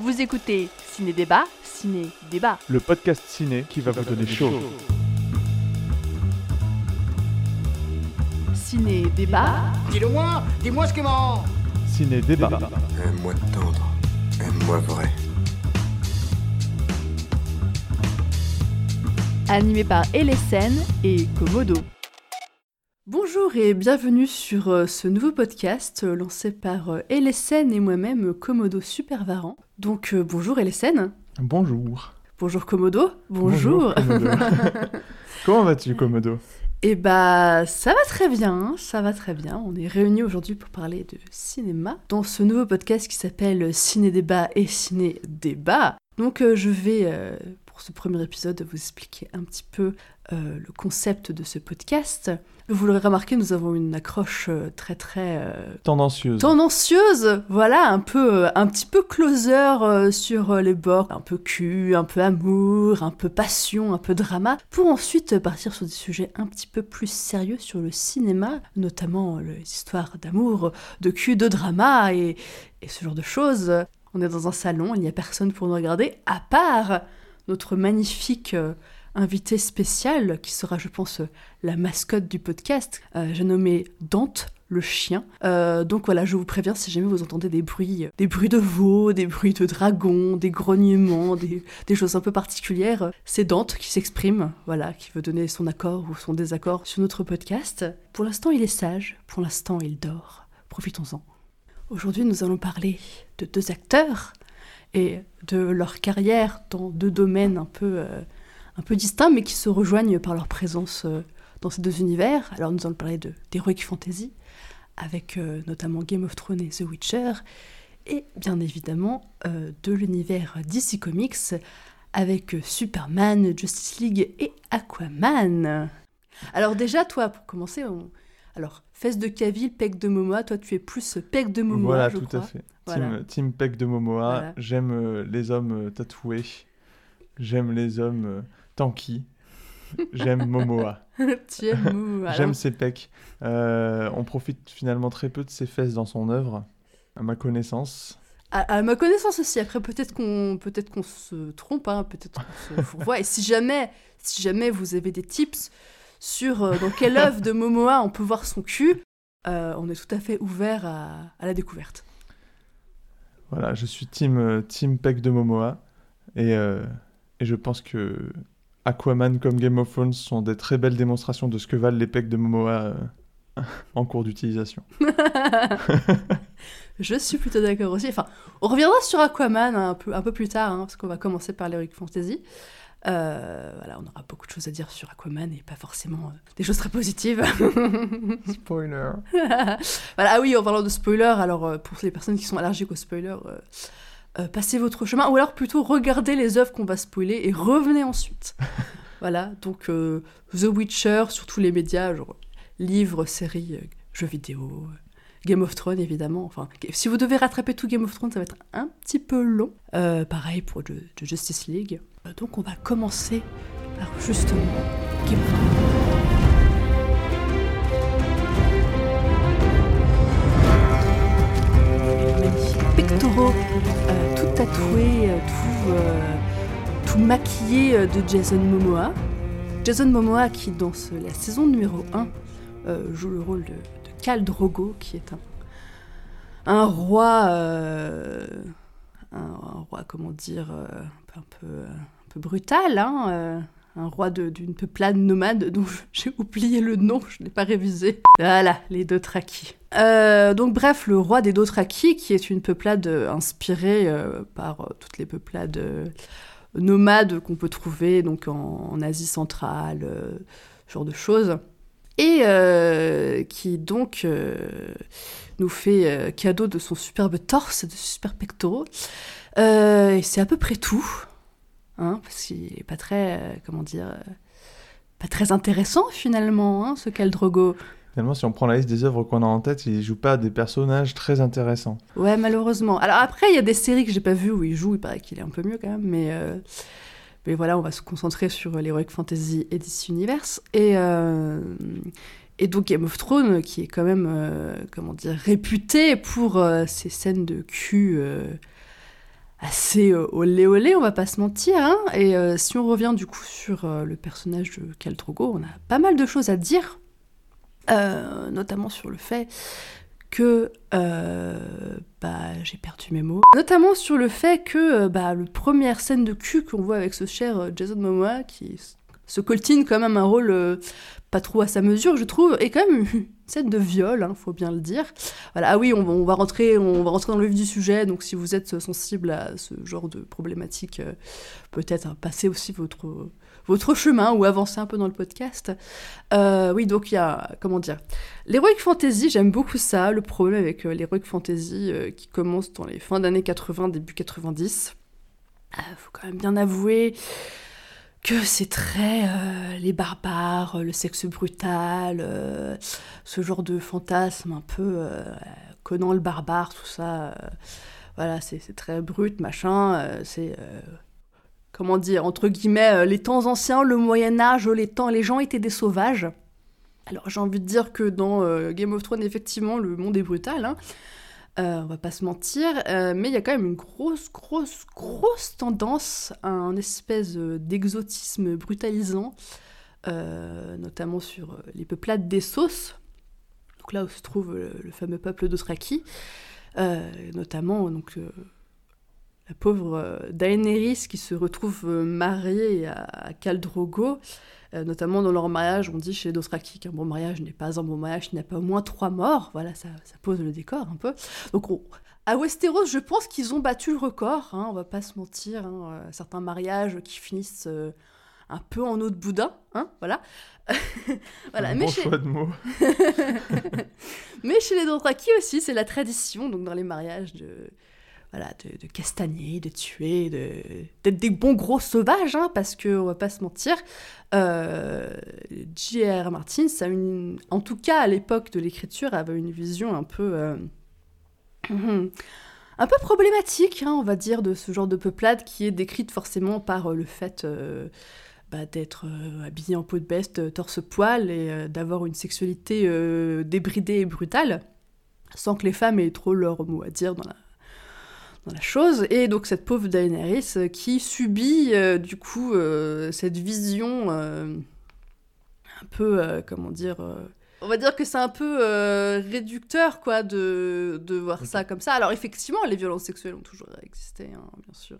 Vous écoutez Ciné Débat, Ciné Débat. Le podcast ciné qui va vous donner chaud. Ciné Débat. Dis-le moi, dis-moi ce qui marrant. Ciné débat. Aime-moi tendre, aime-moi vrai. animé par Elesen et Komodo. Bonjour et bienvenue sur euh, ce nouveau podcast euh, lancé par euh, Elesen et moi-même Komodo Supervaran. Donc bonjour Elesen. Bonjour. Bonjour Komodo. Bonjour. Komodo. Comment vas-tu Komodo? Eh bah ça va très bien, ça va très bien. On est réunis aujourd'hui pour parler de cinéma dans ce nouveau podcast qui s'appelle Ciné Débat et Ciné Débat. Donc je vais pour ce premier épisode vous expliquer un petit peu euh, le concept de ce podcast. Vous l'aurez remarqué, nous avons une accroche euh, très très euh, tendancieuse. Tendancieuse, voilà, un peu, un petit peu closer sur les bords, un peu cul, un peu amour, un peu passion, un peu drama, pour ensuite partir sur des sujets un petit peu plus sérieux sur le cinéma, notamment les histoires d'amour, de cul, de drama et, et ce genre de choses. On est dans un salon, il n'y a personne pour nous regarder, à part notre magnifique euh, invité spécial, qui sera, je pense, la mascotte du podcast. Euh, J'ai nommé Dante, le chien. Euh, donc voilà, je vous préviens si jamais vous entendez des bruits, des bruits de veaux, des bruits de dragons, des grognements, des, des choses un peu particulières, c'est Dante qui s'exprime, voilà, qui veut donner son accord ou son désaccord sur notre podcast. Pour l'instant, il est sage, pour l'instant, il dort. Profitons-en. Aujourd'hui, nous allons parler de deux acteurs et de leur carrière dans deux domaines un peu, euh, un peu distincts, mais qui se rejoignent par leur présence euh, dans ces deux univers. Alors nous allons parler d'Heroic Fantasy, avec euh, notamment Game of Thrones et The Witcher, et bien évidemment de l'univers DC Comics, avec Superman, Justice League et Aquaman. Alors déjà, toi, pour commencer. Alors Fesse de Cavill, Pec de Momoa, toi tu es plus Pec de Momoa, voilà, je tout crois. à fait. Team, team Pec de Momoa. J'aime euh, les hommes euh, tatoués. J'aime les hommes euh, tanky. J'aime Momoa. tu aimes Momoa. J'aime ses pecs. on profite finalement très peu de ses fesses dans son œuvre, à ma connaissance. À, ma connaissance aussi. Après, peut-être qu'on peut-être qu'on se trompe, hein. peut-être qu'on se fourvoie. Et si jamais, si jamais vous avez des tips sur dans quelle œuvre de Momoa on peut voir son cul, on est tout à fait ouvert à, à la découverte. Voilà, je suis team, euh, team Peck de Momoa. Et, euh, et, je pense que Aquaman comme Game of Thrones sont des très belles démonstrations de ce que valent les pecs de Momoa euh, en cours d'utilisation. je suis plutôt d'accord aussi. Enfin, on reviendra sur Aquaman un peu, un peu plus tard, hein, parce qu'on va commencer par l'Heroic Fantasy. Euh, voilà, on aura beaucoup de choses à dire sur Aquaman et pas forcément euh, des choses très positives. spoiler. voilà, ah oui, en parlant de spoiler, alors euh, pour les personnes qui sont allergiques aux spoilers, passez votre chemin ou alors plutôt regardez les œuvres qu'on va spoiler et revenez ensuite. voilà, donc The Witcher sur tous les médias, genre livres, séries, jeux vidéo. Game of Thrones évidemment. Enfin, si vous devez rattraper tout Game of Thrones, ça va être un petit peu long. pareil pour de Justice League. Euh, donc on va commencer par justement pectoraux euh, tout tatoué, euh, tout, tout, maquillé de Jason Momoa. Jason Momoa qui dans la saison numéro 1 joue le rôle de, Khal Drogo qui est un, un roi... Un, roi, comment dire, un peu, peu brutal, hein, euh, un roi d'une peuplade nomade dont j'ai oublié le nom, je n'ai pas révisé. Voilà, les Dothraki. Euh, donc bref, le roi des Dothraki, qui est une peuplade inspirée euh, par toutes les peuplades nomades qu'on peut trouver donc en, Asie centrale, ce genre de choses. Et qui donc nous fait cadeau de son superbe torse, de ses super pectoraux. et c'est à peu près tout. Hein, parce qu'il est pas très, euh, comment dire, euh, pas très intéressant finalement, hein, ce Khal Drogo. Finalement, si on prend la liste des œuvres qu'on a en tête, il joue pas des personnages très intéressants. Ouais, malheureusement. Alors après, il y a des séries que j'ai pas vues où il joue, il paraît qu'il est un peu mieux quand même, mais, euh, mais voilà, on va se concentrer sur l'Heroic Fantasy et DC Universe. Et, et donc Game of Thrones, qui est quand même, comment dire, réputé pour ses scènes de cul assez olé olé, on va pas se mentir. Hein. et si on revient du coup sur le personnage de Khal Drogo, on a pas mal de choses à dire, notamment sur le fait que bah, j'ai perdu mes mots. Notamment sur le fait que bah, le première scène de cul qu'on voit avec ce cher Jason Momoa qui se coltine quand même un rôle pas trop à sa mesure, je trouve, et quand même une scène de viol, hein, faut bien le dire. Voilà, ah oui, on, va rentrer, on va rentrer dans le vif du sujet, donc si vous êtes sensible à ce genre de problématique, euh, peut-être hein, passez aussi votre, votre chemin ou avancez un peu dans le podcast. Euh, oui, donc il y a, comment dire, l'heroic fantasy, j'aime beaucoup ça, le problème avec euh, l'heroic fantasy qui commence dans les fins d'années 80, début 90. faut quand même bien avouer que c'est très euh, les barbares, le sexe brutal, euh, ce genre de fantasme un peu euh, Conan le barbare, tout ça. voilà, c'est très brut, machin. c'est comment dire entre guillemets les temps anciens, le Moyen Âge, les temps, les gens étaient des sauvages. Alors j'ai envie de dire que dans Game of Thrones, effectivement, le monde est brutal. Hein. Euh, on va pas se mentir, euh, mais il y a quand même une grosse, grosse, grosse tendance à un espèce euh, d'exotisme brutalisant, notamment sur les peuplades des sauces, donc là où se trouve le, fameux peuple d'Othraki, notamment donc, la pauvre Daenerys qui se retrouve mariée à, à euh, notamment dans leur mariage, on dit chez Dothraki qu'un bon mariage n'est pas un bon mariage, il n'y a pas au moins trois morts. Voilà, ça, pose le décor un peu. Donc à Westeros, je pense qu'ils ont battu le record, hein, on va pas se mentir. Hein, euh, certains mariages qui finissent euh, un peu en eau de boudin, hein, voilà. voilà. Un mais bon choix de mots. mais chez les Dothraki aussi, c'est la tradition, donc dans les mariages de voilà, de, castagner, de tuer, d'être des bons gros sauvages, hein, parce qu'on va pas se mentir, euh, J.R. Martin, ça en tout cas à l'époque de l'écriture, avait une vision un peu, euh, un peu problématique, hein, on va dire, de ce genre de peuplade qui est décrite forcément par euh, le fait euh, bah, d'être habillé en peau de bête, torse-poil, et d'avoir une sexualité débridée et brutale, sans que les femmes aient trop leur mot à dire dans la la chose. Et donc cette pauvre Daenerys euh, qui subit euh, du coup euh, cette vision un peu, comment dire... on va dire que c'est un peu réducteur, quoi, de, de voir ça comme ça. Alors, effectivement, les violences sexuelles ont toujours existé, hein, bien sûr.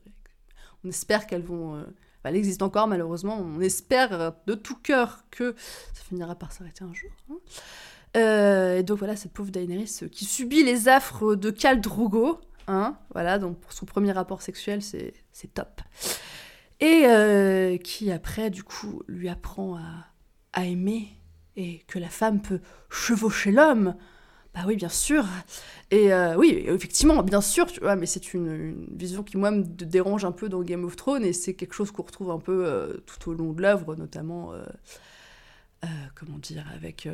On espère qu'elles vont... elles existent encore, malheureusement. On espère de tout cœur que ça finira par s'arrêter un jour. Hein. et donc, voilà, cette pauvre Daenerys qui subit les affres de Khal Drogo, Voilà, donc pour son premier rapport sexuel, c'est top. Et euh, qui après, du coup, lui apprend à, à, aimer et que la femme peut chevaucher l'homme. Bah oui, bien sûr. Et euh, oui, effectivement, bien sûr, tu vois, mais c'est une, vision qui, moi, me dérange un peu dans Game of Thrones et c'est quelque chose qu'on retrouve un peu euh, tout au long de l'œuvre, notamment, comment dire, avec,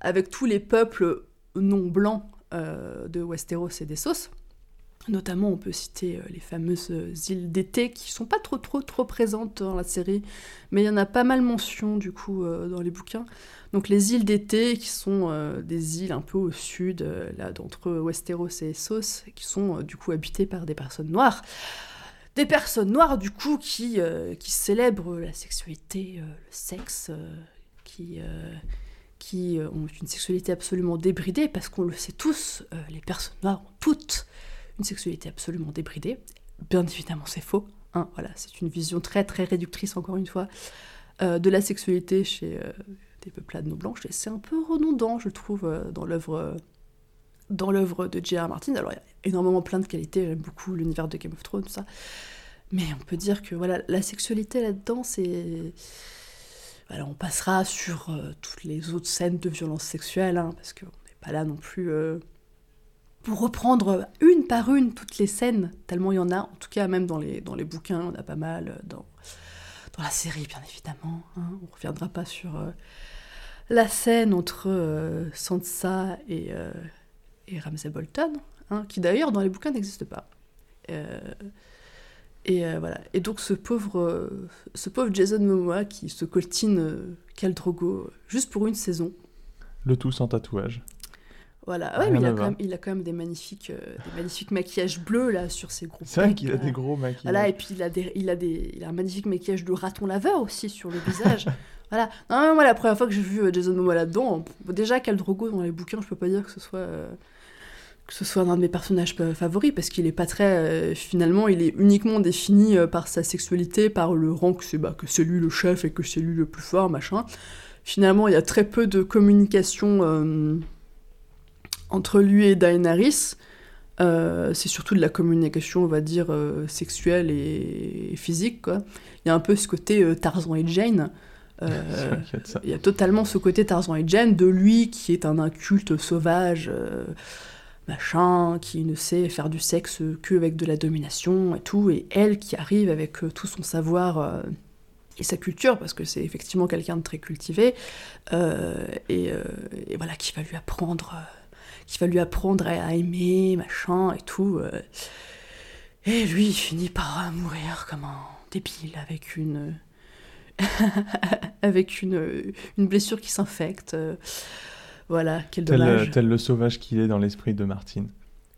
avec tous les peuples non blancs de Westeros et des Sauces. Notamment, on peut citer euh, les fameuses euh, îles d'été qui sont pas trop trop trop présentes dans la série, mais il y en a pas mal mention du coup euh, dans les bouquins. Donc les îles d'été qui sont des îles un peu au sud, là d'entre Westeros et Essos, qui sont du coup habitées par des personnes noires. Des personnes noires du coup qui, célèbrent la sexualité, le sexe, qui qui ont une sexualité absolument débridée, parce qu'on le sait tous, les personnes noires ont toutes une sexualité absolument débridée. Bien évidemment, c'est faux. Hein, voilà, c'est une vision très très réductrice, encore une fois, euh, de la sexualité chez euh, des peuplades non blanches. Et c'est un peu redondant, je trouve, euh, dans l'œuvre dans l'œuvre de J.R. Martin. Alors, il y a énormément plein de qualités. J'aime beaucoup l'univers de Game of Thrones, tout ça. Mais on peut dire que voilà, la sexualité là-dedans, c'est. Voilà, on passera sur toutes les autres scènes de violence sexuelle, hein, parce qu'on n'est pas là non plus pour reprendre une par une toutes les scènes, tellement il y en a, en tout cas même dans les, dans les bouquins, on a pas mal, dans, dans la série bien évidemment, hein. on ne reviendra pas sur euh, la scène entre euh, Sansa et, euh, et Ramsay Bolton, hein, qui d'ailleurs dans les bouquins n'existe pas. et voilà. Et donc ce pauvre, ce pauvre Jason Momoa qui se coltine Khal Drogo juste pour une saison. Le tout sans tatouage. Voilà, ouais, Rien mais il a, quand même, il a quand même des magnifiques, euh, des magnifiques maquillages bleus là sur ses gros C'est vrai qu'il a des gros maquillages. Voilà, et puis il a, des, il, a des, il a un magnifique maquillage de raton laveur aussi sur le visage. voilà. Non, moi, la première fois que j'ai vu euh, Jason Momoa là-dedans, déjà, Khal Drogo dans les bouquins, je peux pas dire que ce soit. euh, que ce soit un de mes personnages euh, favoris parce qu'il est pas très euh, finalement il est uniquement défini euh, par sa sexualité par le rang que c'est bah, que c'est lui le chef et que c'est lui le plus fort machin finalement il y a très peu de communication euh, entre lui et Daenerys Euh, c'est surtout de la communication, on va dire, euh, sexuelle et, physique, quoi. Il y a un peu ce côté euh, Tarzan et Jane. Il y a totalement ce côté Tarzan et Jane de lui qui est un inculte sauvage, machin, qui ne sait faire du sexe qu'avec de la domination et tout, et elle qui arrive avec tout son savoir et sa culture, parce que c'est effectivement quelqu'un de très cultivé, et, et voilà, qui va lui apprendre, euh, qui va lui apprendre à, à aimer, machin et tout. euh. et lui, il finit par euh, mourir comme un débile avec une avec une, une blessure qui s'infecte. euh, voilà, quel dommage. tel le sauvage qu'il est dans l'esprit de Martine.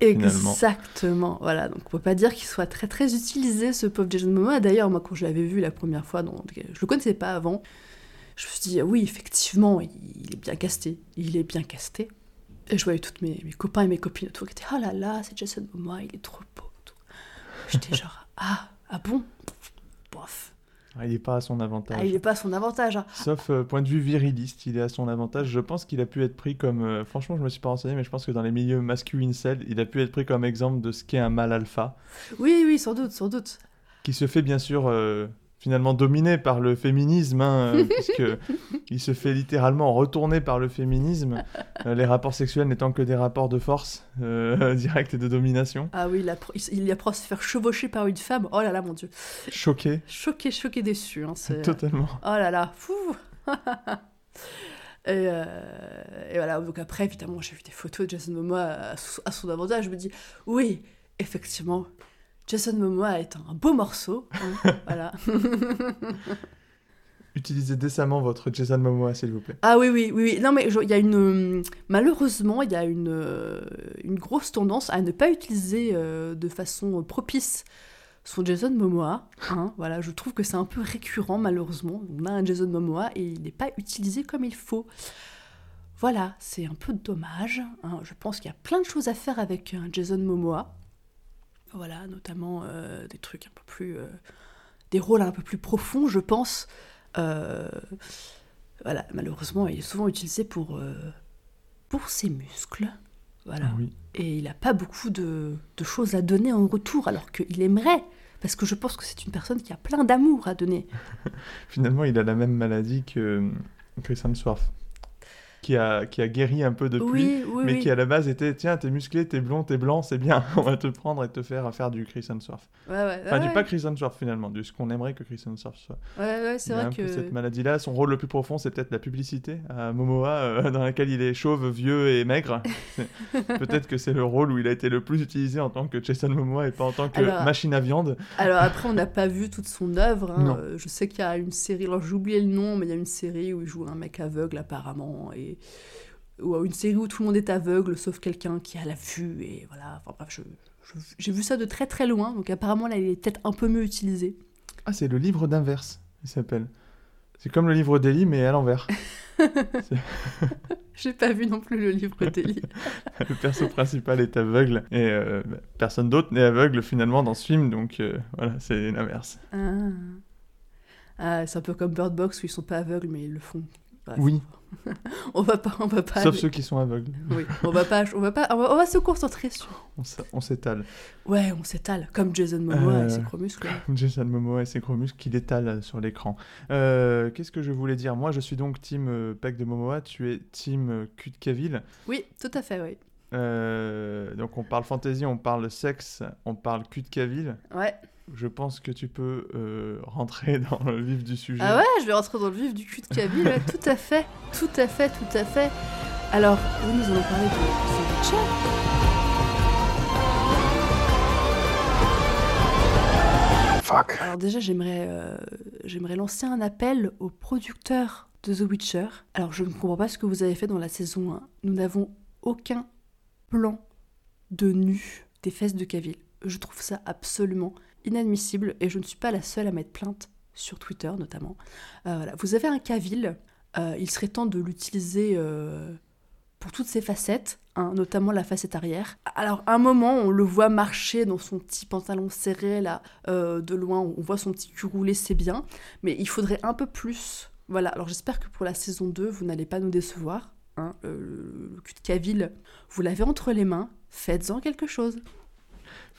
finalement. Exactement. Voilà, donc on peut pas dire qu'il soit très très utilisé ce pauvre Jason Momoa. D'ailleurs, moi quand je l'avais vu la première fois, donc, je le connaissais pas avant, je me suis dit oui, effectivement, il est bien casté. Il est bien casté. Et je voyais toutes mes, mes copains et mes copines autour qui étaient oh là là, c'est Jason Momoa, il est trop beau. tout. J'étais genre ah ah bon, bof. Ah, il n'est pas à son avantage. Ah, il est pas à son avantage. hein. Sauf euh, point de vue viriliste, il est à son avantage. Je pense qu'il a pu être pris comme. euh, franchement, je me suis pas renseigné, mais je pense que dans les milieux masculins cell, il a pu être pris comme exemple de ce qu'est un mâle alpha, Oui, oui, sans doute, sans doute. qui se fait bien sûr euh, finalement dominer par le féminisme, hein, euh, puisque il se fait littéralement retourner par le féminisme, euh, les rapports sexuels n'étant que des rapports de force euh, directs et de domination. Ah oui, il, appre- il, à se faire chevaucher par une femme. Oh là là, mon dieu. Choqué, Choqué, choqué, déçu. Hein, c'est- totalement. Oh là là, fou et, euh, et voilà, donc après, évidemment, j'ai vu des photos de Jason Momoa à son avantage. Je me dis, oui, effectivement, Jason Momoa est un beau morceau. hein, voilà. Utilisez décemment votre Jason Momoa, s'il vous plaît. Ah oui, oui, oui. oui. Non, mais il y a une. euh, Malheureusement, il y a une, euh, une grosse tendance à ne pas utiliser euh, de façon propice son Jason Momoa. hein. voilà, je trouve que c'est un peu récurrent, malheureusement. On a un Jason Momoa et il n'est pas utilisé comme il faut. Voilà, c'est un peu dommage. hein. Je pense qu'il y a plein de choses à faire avec un Jason Momoa. Voilà, notamment euh, des trucs un peu plus. euh, des rôles un peu plus profonds, je pense. Euh, voilà, malheureusement, il est souvent utilisé pour, pour ses muscles. Voilà. Oui. Et il n'a pas beaucoup de, de choses à donner en retour, alors qu'il aimerait. Parce que je pense que c'est une personne qui a plein d'amour à donner. Finalement, il a la même maladie que Chris Hemsworth, qui a, qui a guéri un peu depuis, oui, oui, mais oui. qui à la base était tiens, t'es musclé, t'es blond, t'es blanc, c'est bien, on va te prendre et te faire faire du Chris Hemsworth. Ouais, ouais, Enfin, ouais, du pas Chris Hemsworth finalement, du ce qu'on aimerait que Chris Hemsworth soit. ouais, ouais, c'est vrai un peu que. cette maladie-là. Son rôle le plus profond, c'est peut-être la publicité à Momoa, euh, dans laquelle il est chauve, vieux et maigre. Peut-être que c'est le rôle où il a été le plus utilisé en tant que Jason Momoa et pas en tant que Alors, machine à viande. Alors après, on n'a pas vu toute son œuvre. hein. Euh, Je sais qu'il y a une série, alors j'ai oublié le nom, mais il y a une série où il joue un mec aveugle apparemment, et ou une série où tout le monde est aveugle sauf quelqu'un qui a la vue, et voilà. Enfin bref, je- j'ai vu ça de très très loin, donc apparemment là, il est peut-être un peu mieux utilisé. Ah, c'est le livre d'inverse, il s'appelle. C'est comme le livre d'Eli, mais à l'envers. J'ai pas vu non plus le livre d'Eli. le perso principal est aveugle et euh, bah, personne d'autre n'est aveugle finalement dans ce film, donc euh, voilà, c'est l'inverse. Ah. Ah, c'est un peu comme Bird Box où ils sont pas aveugles mais ils le font. Bref. Oui, On va pas, on va pas. sauf aller- ceux qui sont aveugles. Oui, on va pas, on va pas, on va, on va se concentrer sur. On s'étale. Ouais, on s'étale comme Jason Momoa Euh. et ses gros muscles. Jason Momoa et ses gros muscles qu'il étale euh, sur l'écran. Euh, Qu'est-ce que je voulais dire? Moi, je suis donc team euh, Peck de Momoa, tu es team euh, Cul de Cavill. Oui, tout à fait, oui. Euh, donc on parle fantasy, on parle sexe, on parle Cul de Cavill. Ouais. Je pense que tu peux euh, rentrer dans le vif du sujet. Ah ouais, je vais rentrer dans le vif du cul de Kaby, là. tout à fait, tout à fait, tout à fait. Alors, oui, nous allons parler de The Witcher. Fuck. Alors déjà, j'aimerais euh, j'aimerais lancer un appel aux producteurs de The Witcher. Alors, je ne comprends pas ce que vous avez fait dans la saison 1. Nous n'avons aucun plan de nu des fesses de Cavill. Je trouve ça absolument inadmissible et je ne suis pas la seule à mettre plainte sur Twitter notamment. Euh, voilà. Vous avez un Cavill, euh, il serait temps de l'utiliser euh, pour toutes ses facettes, hein, notamment la facette arrière. Alors, à un moment, on le voit marcher dans son petit pantalon serré, là, de loin, on voit son petit cul rouler, c'est bien, mais il faudrait un peu plus. Voilà, alors j'espère que pour la saison 2, vous n'allez pas nous décevoir. Hein, le cul de Cavill, vous l'avez entre les mains, faites-en quelque chose.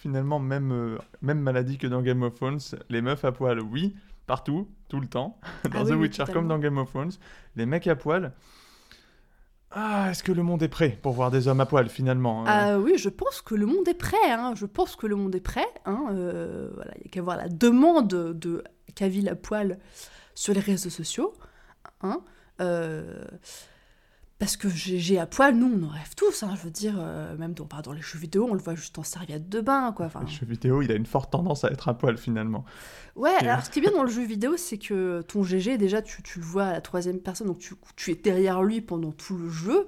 Finalement, même, même maladie que dans Game of Thrones, les meufs à poil, oui, partout, tout le temps, dans Ah The oui, Witcher comme dans Game of Thrones. Les mecs à poil. Ah, est-ce que le monde est prêt pour voir des hommes à poil finalement euh Ah oui, je pense que le monde est prêt. Hein. Je pense que le monde est prêt. Hein. Euh, voilà, il n'y a qu'à voir la demande de Cavill à poil sur les réseaux sociaux. Hein. Parce que GG à poil, nous, on en rêve tous. Hein. Je veux dire, euh, même dans, bah, dans les jeux vidéo, on le voit juste en serviette de bain. Quoi. Le jeu vidéo, il a une forte tendance à être à poil finalement. Ouais, Et- alors ce qui est bien dans le jeu vidéo, c'est que ton GG, déjà, tu, tu le vois à la troisième personne, donc tu, tu es derrière lui pendant tout le jeu.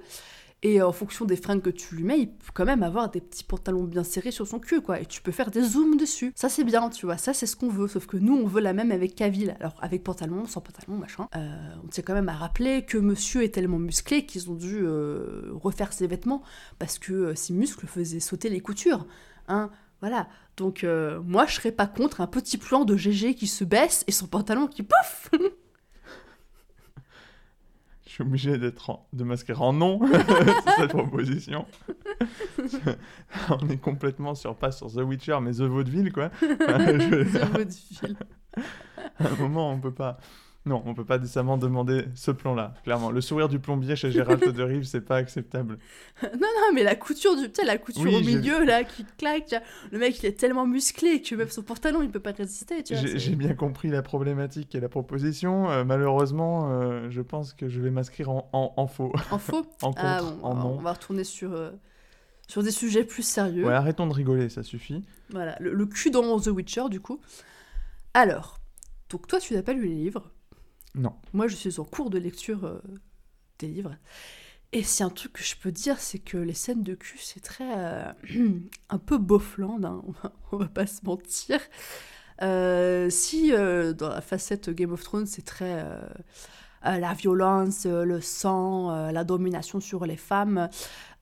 Et en fonction des fringues que tu lui mets, il peut quand même avoir des petits pantalons bien serrés sur son cul, quoi. Et tu peux faire des zooms dessus. Ça, c'est bien, tu vois. Ça, c'est ce qu'on veut. Sauf que nous, on veut la même avec Cavill. Alors, avec pantalon, sans pantalon, machin. Euh, on tient quand même à rappeler que monsieur est tellement musclé qu'ils ont dû euh, refaire ses vêtements parce que euh, ses muscles faisaient sauter les coutures. Hein, voilà. Donc, moi, je serais pas contre un petit plan de GG qui se baisse et son pantalon qui pouf suis obligé d'être en- de m'inscrire en non sur cette proposition. On est complètement sur pas sur The Witcher mais The Vaudeville quoi. Je Vaudeville. à un moment on peut pas. Non, on peut pas décemment demander ce plan-là. Clairement, le sourire du plombier chez Gérald de Rive, c'est pas acceptable. non, non, mais la couture du. La couture Oui, au milieu, là, qui claque. Le mec, il est tellement musclé que même son pantalon, il peut pas résister. J'ai bien compris la problématique et la proposition. Euh, malheureusement, euh, je pense que je vais m'inscrire en, en, en faux, En faux en contre, Ah bon, en on va- non. on va retourner sur, euh, sur des sujets plus sérieux. Ouais, arrêtons de rigoler, ça suffit. Voilà, le, le cul dans The Witcher, du coup. Alors, donc toi, tu n'as pas lu les livres. Non. Moi, je suis en cours de lecture euh, des livres. Et c'est un truc que je peux dire, c'est que les scènes de cul, c'est très. euh, un peu beaufland, hein, on, va, va pas se mentir. Euh, si dans la facette Game of Thrones, c'est très. la violence, le sang, la domination sur les femmes.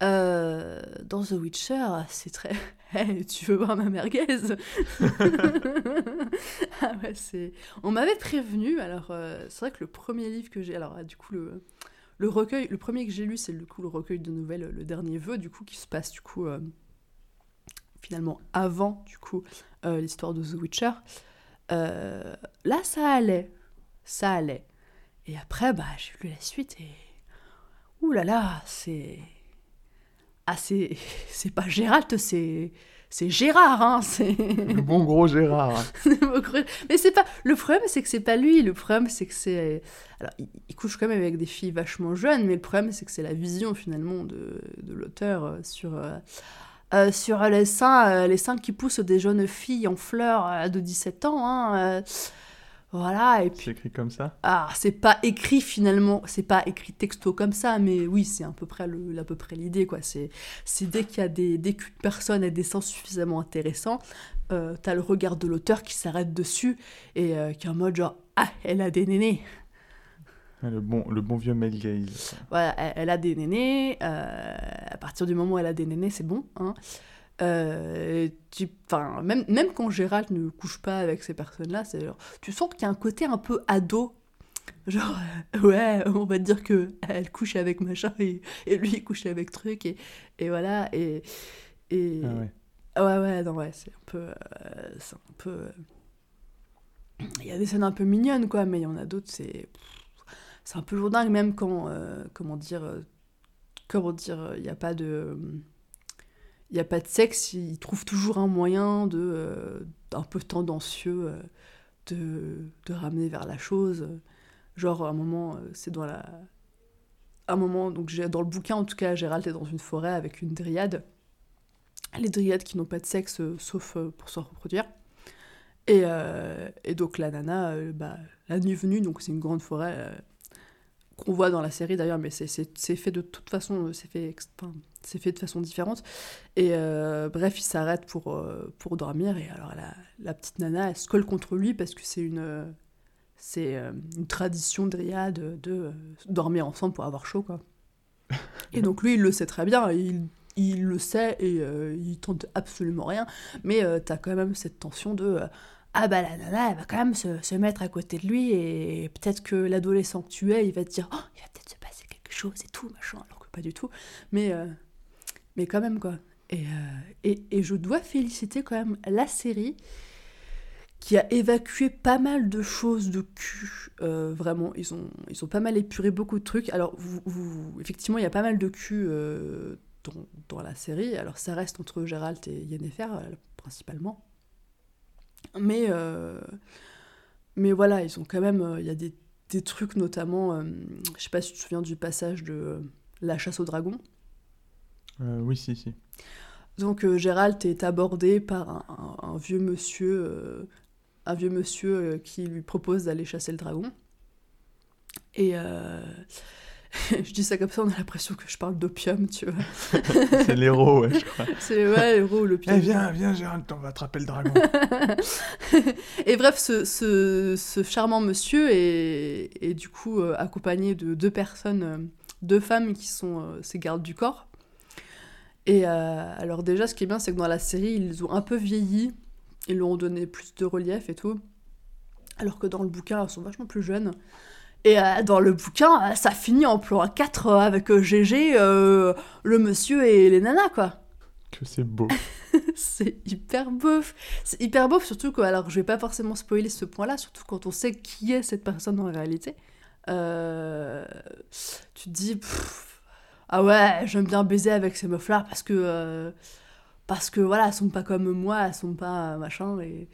Dans The Witcher, c'est très. Tu veux voir ma merguez? Ah ouais, c'est. On m'avait prévenu. Alors, euh, c'est vrai que le premier livre que j'ai. Alors, euh, du coup, le, le recueil, le premier que j'ai lu, c'est le coup le recueil de nouvelles, le dernier vœu, du coup, qui se passe du coup euh, finalement avant du coup euh, l'histoire de The Witcher. Euh, là, ça allait, ça allait. Et après, bah, j'ai lu la suite et ouh là là, c'est ah c'est c'est pas Gérald, c'est c'est Gérard, hein, c'est. Le bon gros Gérard. Mais c'est pas. Le problème, c'est que c'est pas lui. Le problème, c'est que c'est. Alors, il, couche quand même avec des filles vachement jeunes, mais le problème, c'est que c'est la vision finalement de, de l'auteur euh, sur. euh, euh, sur les seins, les seins qui poussent des jeunes filles en fleurs de 17 ans. hein, euh, voilà, et puis C'est écrit comme ça? ah, c'est pas écrit finalement, c'est pas écrit texto comme ça, mais oui, c'est à peu près le, à peu près l'idée quoi. C'est, c'est dès qu'il y a des, culs de personnes et des sens suffisamment intéressants, euh, t'as le regard de l'auteur qui s'arrête dessus et euh, qui est en mode genre ah elle a des nénés, Le bon, le bon vieux male gaze. voilà, elle, elle a des nénés. euh, à partir du moment où elle a des nénés, c'est bon. Hein. Euh, tu- même, même quand Gérald ne couche pas avec ces personnes-là, c'est genre, tu sens qu'il y a un côté un peu ado. Genre, euh, ouais, on va te dire que elle couche avec machin et, et lui il couche avec truc et, et voilà. Et, et... Ah ouais. Ouais, ouais, non, ouais, c'est un peu. euh, c'est un peu. euh, Il y a des scènes un peu mignonnes, quoi, mais il y en a d'autres, c'est. C'est un peu lourdingue, même quand. comment dire. comment dire. Il n'y a pas de. N'y a pas de sexe, il trouve toujours un moyen de. euh, un peu tendancieux euh, de, de ramener vers la chose. Genre, un moment, euh, c'est dans la. Un moment, donc dans le bouquin en tout cas, Gérald est dans une forêt avec une dryade les dryades qui n'ont pas de sexe sauf pour se reproduire. Et, et donc la nana, bah, la nuit venue, donc c'est une grande forêt qu'on voit dans la série d'ailleurs, mais c'est- fait de toute façon, c'est fait, c'est fait de façon différente. Et euh, bref, il s'arrête pour, euh, pour dormir. Et alors, la, petite nana, elle se colle contre lui parce que c'est une, c'est une tradition de, de dormir ensemble pour avoir chaud, quoi. Et donc, lui, il le sait très bien. Il, il le sait et il tente absolument rien. Mais t'as quand même cette tension de ah bah la nana, elle va quand même se, se mettre à côté de lui et peut-être que l'adolescent que tu es, il va te dire, oh, il va peut-être se passer quelque chose et tout, machin, alors que pas du tout. Mais, euh, mais quand même, quoi. Et, euh, et, et, je dois féliciter quand même la série qui a évacué pas mal de choses de cul. Euh, vraiment, ils ont, ils ont pas mal épuré beaucoup de trucs. Alors, vous, effectivement, il y a pas mal de cul dans, dans, la série. Alors, ça reste entre Gérald et Yennefer, principalement. Mais, euh, mais voilà, ils ont quand même. Euh, il y a des, des trucs, notamment. Euh, je sais pas si tu te souviens du passage de La chasse au dragon. Oui, si, si. Donc Gérald est abordé par un, un, vieux monsieur, un vieux monsieur qui lui propose d'aller chasser le dragon. Et, je dis ça comme ça, on a l'impression que je parle d'opium, tu vois. c'est l'héros, ouais, je crois. C'est ouais, l'héros, l'opium. Eh, viens, viens, Gérald, on va attraper le dragon. et bref, ce, ce, ce, charmant monsieur est, est du coup euh, accompagné de deux personnes, euh, deux femmes qui sont euh, ses gardes du corps. Et euh, alors déjà, ce qui est bien, c'est que dans la série, ils ont un peu vieilli, ils leur ont donné plus de relief et tout. Alors que dans le bouquin, elles sont vachement plus jeunes. Et euh, dans le bouquin, euh, ça finit en plan 4 euh, avec GG, le monsieur et les nanas, quoi. Que c'est beau. c'est hyper beau. C'est hyper beau, surtout que, alors je vais pas forcément spoiler ce point-là, surtout quand on sait qui est cette personne en réalité. tu te dis, ah ouais, j'aime bien baiser avec ces meufs-là parce que, parce que voilà, elles sont pas comme moi, elles sont pas machin, et,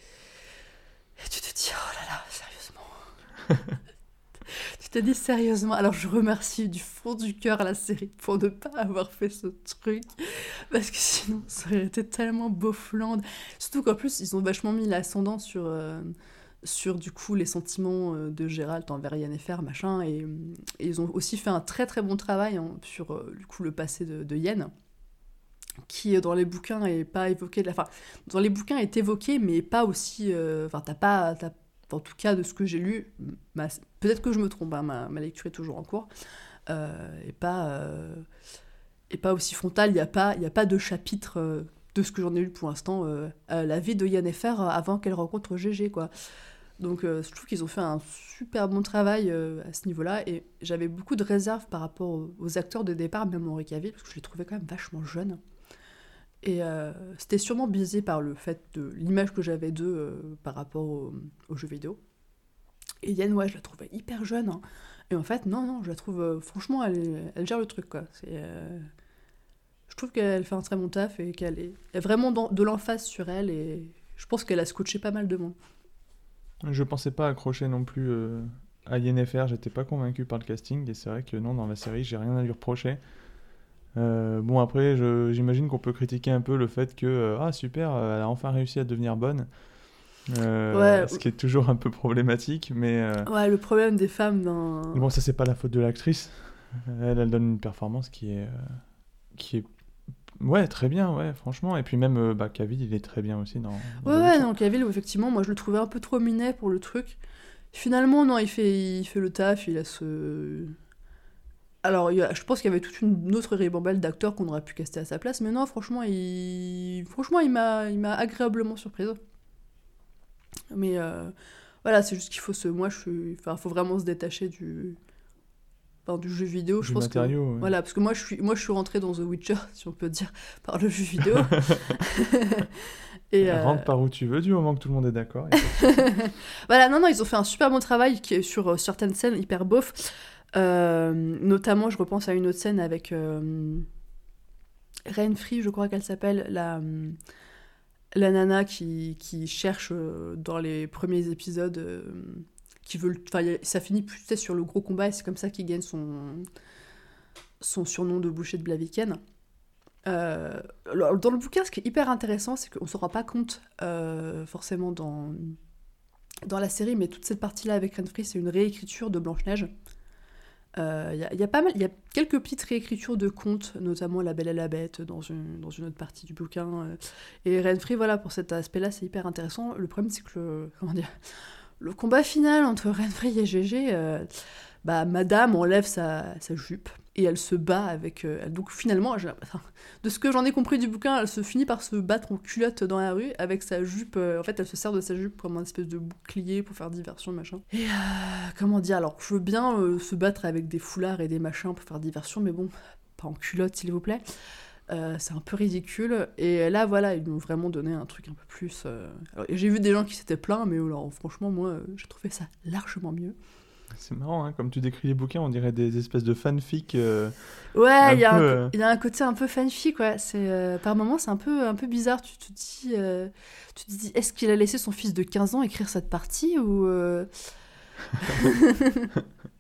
et tu te dis, oh là là, sérieusement. te dis sérieusement, alors je remercie du fond du cœur la série pour ne pas avoir fait ce truc, parce que sinon ça aurait été tellement beauflande. Surtout qu'en plus, ils ont vachement mis l'ascendant sur, euh, sur du coup les sentiments euh, de Gérald envers Yennefer, machin, et, ils ont aussi fait un très très bon travail hein, sur euh, du coup le passé de, de Yen qui dans les bouquins est pas évoqué dans les bouquins est évoqué mais pas aussi enfin t'as pas en tout cas de ce que j'ai lu, peut-être que je me trompe, hein, ma, lecture est toujours en cours, euh, et, pas, euh, et pas aussi frontale, il n'y a, pas, a pas de chapitre euh, de ce que j'en ai lu pour l'instant, euh, la vie de Yennefer avant qu'elle rencontre GG, quoi. Donc je trouve qu'ils ont fait un super bon travail à ce niveau-là, et j'avais beaucoup de réserves par rapport aux, acteurs de départ, même Henri Cavill, parce que je les trouvais quand même vachement jeunes. Et euh, c'était sûrement biaisé par le fait de l'image que j'avais d'eux euh, par rapport aux au jeux vidéo. Et Yann, ouais, je la trouvais hyper jeune. Hein. Et en fait, non, non, je la trouve. Euh, franchement, elle, gère le truc, quoi. Euh, je trouve qu'elle fait un très bon taf et qu'elle est, vraiment dans, de l'emphase sur elle. Et je pense qu'elle a scotché pas mal de monde. Je pensais pas accrocher non plus à Yennefer. J'étais pas convaincu par le casting. Et c'est vrai que non, dans la série, j'ai rien à lui reprocher. Euh, bon, après, j'imagine qu'on peut critiquer un peu le fait que, euh, ah super, euh, elle a enfin réussi à devenir bonne. Euh, ouais. Ce qui est toujours un peu problématique, mais. Euh, ouais, le problème des femmes dans. Bon, ça, c'est pas la faute de l'actrice. Elle, elle donne une performance qui est. qui est. Ouais, très bien, ouais, franchement. Et puis même, bah, Cavill, il est très bien aussi dans. dans ouais, ouais, non, Cavill, effectivement, moi je le trouvais un peu trop minet pour le truc. Finalement, non, il fait, il fait le taf, il a ce alors, je pense qu'il y avait toute une autre ribambelle d'acteurs qu'on aurait pu caster à sa place, mais non, franchement, il, franchement, il m'a, il m'a agréablement surprise. Mais euh, voilà, c'est juste qu'il faut se, moi, je suis, enfin, faut vraiment se détacher du, enfin, du jeu vidéo. Du je pense matériau, que, ouais. voilà, parce que moi, je suis, moi, je suis rentré dans The Witcher, si on peut dire, par le jeu vidéo. Et euh... Rentre par où tu veux, du moment que tout le monde est d'accord. voilà, non, non, ils ont fait un super bon travail qui est sur euh, certaines scènes hyper beauf. Euh, notamment, je repense à une autre scène avec euh, Renfree, je crois qu'elle s'appelle, la, la nana qui, qui cherche dans les premiers épisodes, qui veut, enfin, ça finit plus sur le gros combat et c'est comme ça qu'il gagne son, son surnom de boucher de Blaviken. Euh, dans le bouquin, ce qui est hyper intéressant, c'est qu'on ne se rend pas compte euh, forcément dans, dans la série, mais toute cette partie-là avec Renfree, c'est une réécriture de Blanche-Neige. Il y, a- y a y a quelques petites réécritures de contes, notamment La Belle et la Bête dans une, dans une autre partie du bouquin. euh. Et Renfrey, voilà, pour cet aspect-là, c'est hyper intéressant. Le problème, c'est que le, comment dire, le combat final entre Renfrey et GG, euh, bah, Madame enlève sa, sa jupe et elle se bat avec. euh, donc finalement, de ce que j'en ai compris du bouquin, elle se finit par se battre en culotte dans la rue avec sa jupe. euh, en fait, elle se sert de sa jupe comme un espèce de bouclier pour faire diversion, machin. Et comment dire Alors, je veux bien se battre avec des foulards et des machins pour faire diversion, mais bon, pas en culotte, s'il vous plaît. Euh, c'est un peu ridicule. Et là, voilà, ils nous ont vraiment donné un truc un peu plus. euh, alors, j'ai vu des gens qui s'étaient plaints, mais alors, franchement, moi, euh, j'ai trouvé ça largement mieux. C'est marrant, hein, comme tu décris les bouquins, on dirait des espèces de fanfic. euh, Ouais, il y, a un y a côté un peu fanfic, ouais. C'est, par moments, c'est un peu, un peu bizarre. Tu te dis, tu te dis est-ce qu'il a laissé son fils de 15 ans écrire cette partie ou.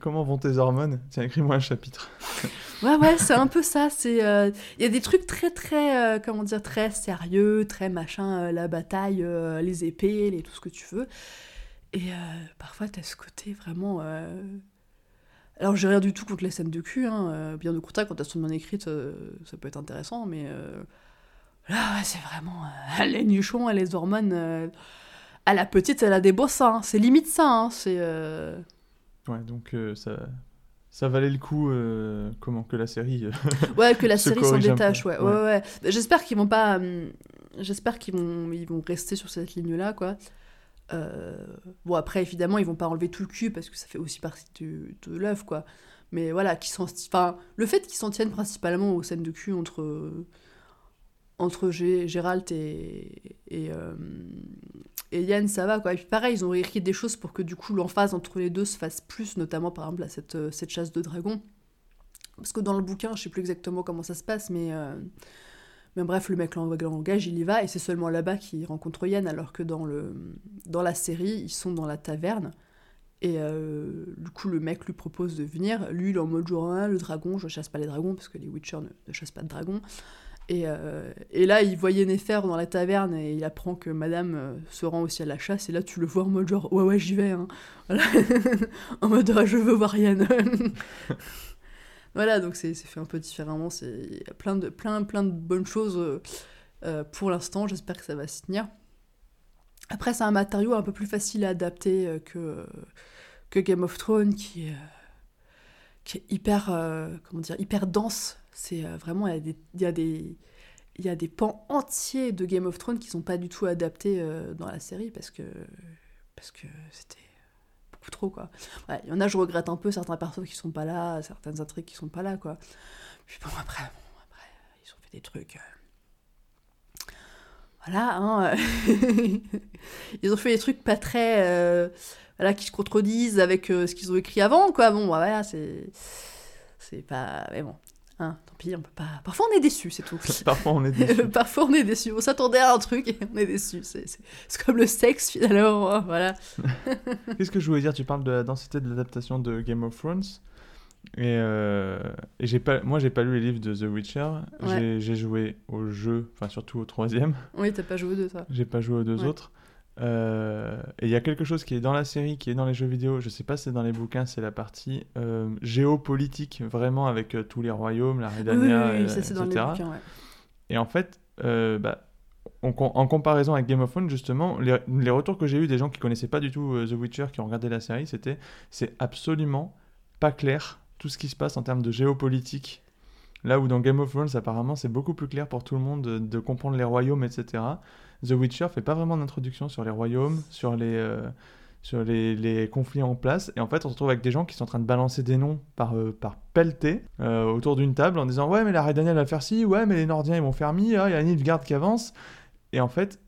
Comment vont tes hormones? Tiens, écris-moi un chapitre. Ouais, ouais, c'est un peu ça. Euh, il y a des trucs très, très, euh, comment dire, très sérieux, très machin, euh, la bataille, les épées, les, tout ce que tu veux. Et parfois, t'as ce côté vraiment. Alors, j'ai rien du tout contre les scènes de cul, hein, bien au contraire, quand elles sont bien écrites, ça peut être intéressant, mais là, ouais, c'est vraiment les nichons les hormones. À la petite, elle a des beaux seins, c'est limite ça, hein, c'est. Ouais, donc euh, ça, ça valait le coup euh, comment que la série. euh, Ouais, que la se série s'en détache, ouais. ouais. ouais, ouais. J'espère qu'ils vont pas. hum, J'espère qu'ils vont, ils vont rester sur cette ligne-là, quoi. Euh, Bon, après, évidemment, ils vont pas enlever tout le cul parce que ça fait aussi partie de, de l'œuvre, quoi. Mais voilà, qu'ils s'en... Enfin, le fait qu'ils s'en tiennent principalement aux scènes de cul entre, entre Gé- Gérald et, euh, et Yann, ça va, quoi. Et puis pareil, ils ont écrit des choses pour que du coup l'emphase entre les deux se fasse plus, notamment par exemple à cette, euh, cette chasse de dragon. Parce que dans le bouquin, je sais plus exactement comment ça se passe, mais, euh, mais bref, le mec l'engage, il y va, et c'est seulement là-bas qu'il rencontre Yann, alors que dans, le, dans la série, ils sont dans la taverne. Et du coup, le mec lui propose de venir. Lui, il est en mode genre, Ah, le dragon, je chasse pas les dragons, parce que les Witcher ne, ne chassent pas de dragons. Et, euh, et là, il voit Yennefer dans la taverne et il apprend que madame euh, se rend aussi à la chasse. Et là, tu le vois en mode genre, ouais, ouais, j'y vais. Hein. En mode, Ah, je veux voir Yann. voilà, donc c'est fait un peu différemment. Il y a plein de, plein, plein de bonnes choses euh, pour l'instant. J'espère que ça va s'y tenir. Après, c'est un matériau un peu plus facile à adapter que, que Game of Thrones, qui qui est hyper, comment dire, hyper dense. C'est euh, vraiment, il y a des, y y a des pans entiers de Game of Thrones qui sont pas du tout adaptés euh, dans la série parce que, parce que c'était beaucoup trop, quoi. Il y en a, je regrette un peu certains persos qui sont pas là, certaines intrigues qui sont pas là, quoi. Puis bon, après, bon, après ils ont fait des trucs. euh, Voilà, hein. ils ont fait des trucs pas très. Voilà, qui se contredisent avec ce qu'ils ont écrit avant, quoi. Bon, bah, voilà, c'est. C'est pas. Mais bon. Hein, tant pis, on peut pas. Parfois on est déçu, c'est tout. Parfois on est déçu. Parfois on est déçu. On s'attendait à un truc et on est déçu. C'est comme le sexe finalement. hein, Voilà. Qu'est-ce que je voulais dire? Tu parles de la densité de l'adaptation de Game of Thrones. Et, euh, et j'ai pas, moi, j'ai pas lu les livres de The Witcher. Ouais. J'ai- joué au jeu, enfin surtout au troisième. Oui, t'as pas joué de ça. J'ai pas joué aux deux Ouais. autres. Euh, et il y a quelque chose qui est dans la série, qui est dans les jeux vidéo. Je sais pas si c'est dans les bouquins, c'est la partie euh, géopolitique, vraiment avec euh, tous les royaumes, la Oui, oui, Redania, oui, ça c'est dans les etc. bouquins, ouais. Et en fait, bah, en, com- en comparaison avec Game of Thrones, justement, les, les retours que j'ai eu des gens qui connaissaient pas du tout The Witcher, qui ont regardé la série, c'était c'est absolument pas clair tout ce qui se passe en termes de géopolitique. Là où dans Game of Thrones, apparemment, c'est beaucoup plus clair pour tout le monde de, de comprendre les royaumes, etc. The Witcher fait pas vraiment d'introduction sur les royaumes, sur les, euh, sur les, les conflits en place. Et en fait, on se retrouve avec des gens qui sont en train de balancer des noms par, euh, par pelleté euh, autour d'une table en disant Ouais, mais la Redania va faire ci, ouais, mais les Nordiens ils vont faire mi, ah, il y a Nilfgaard qui avance. Et en fait,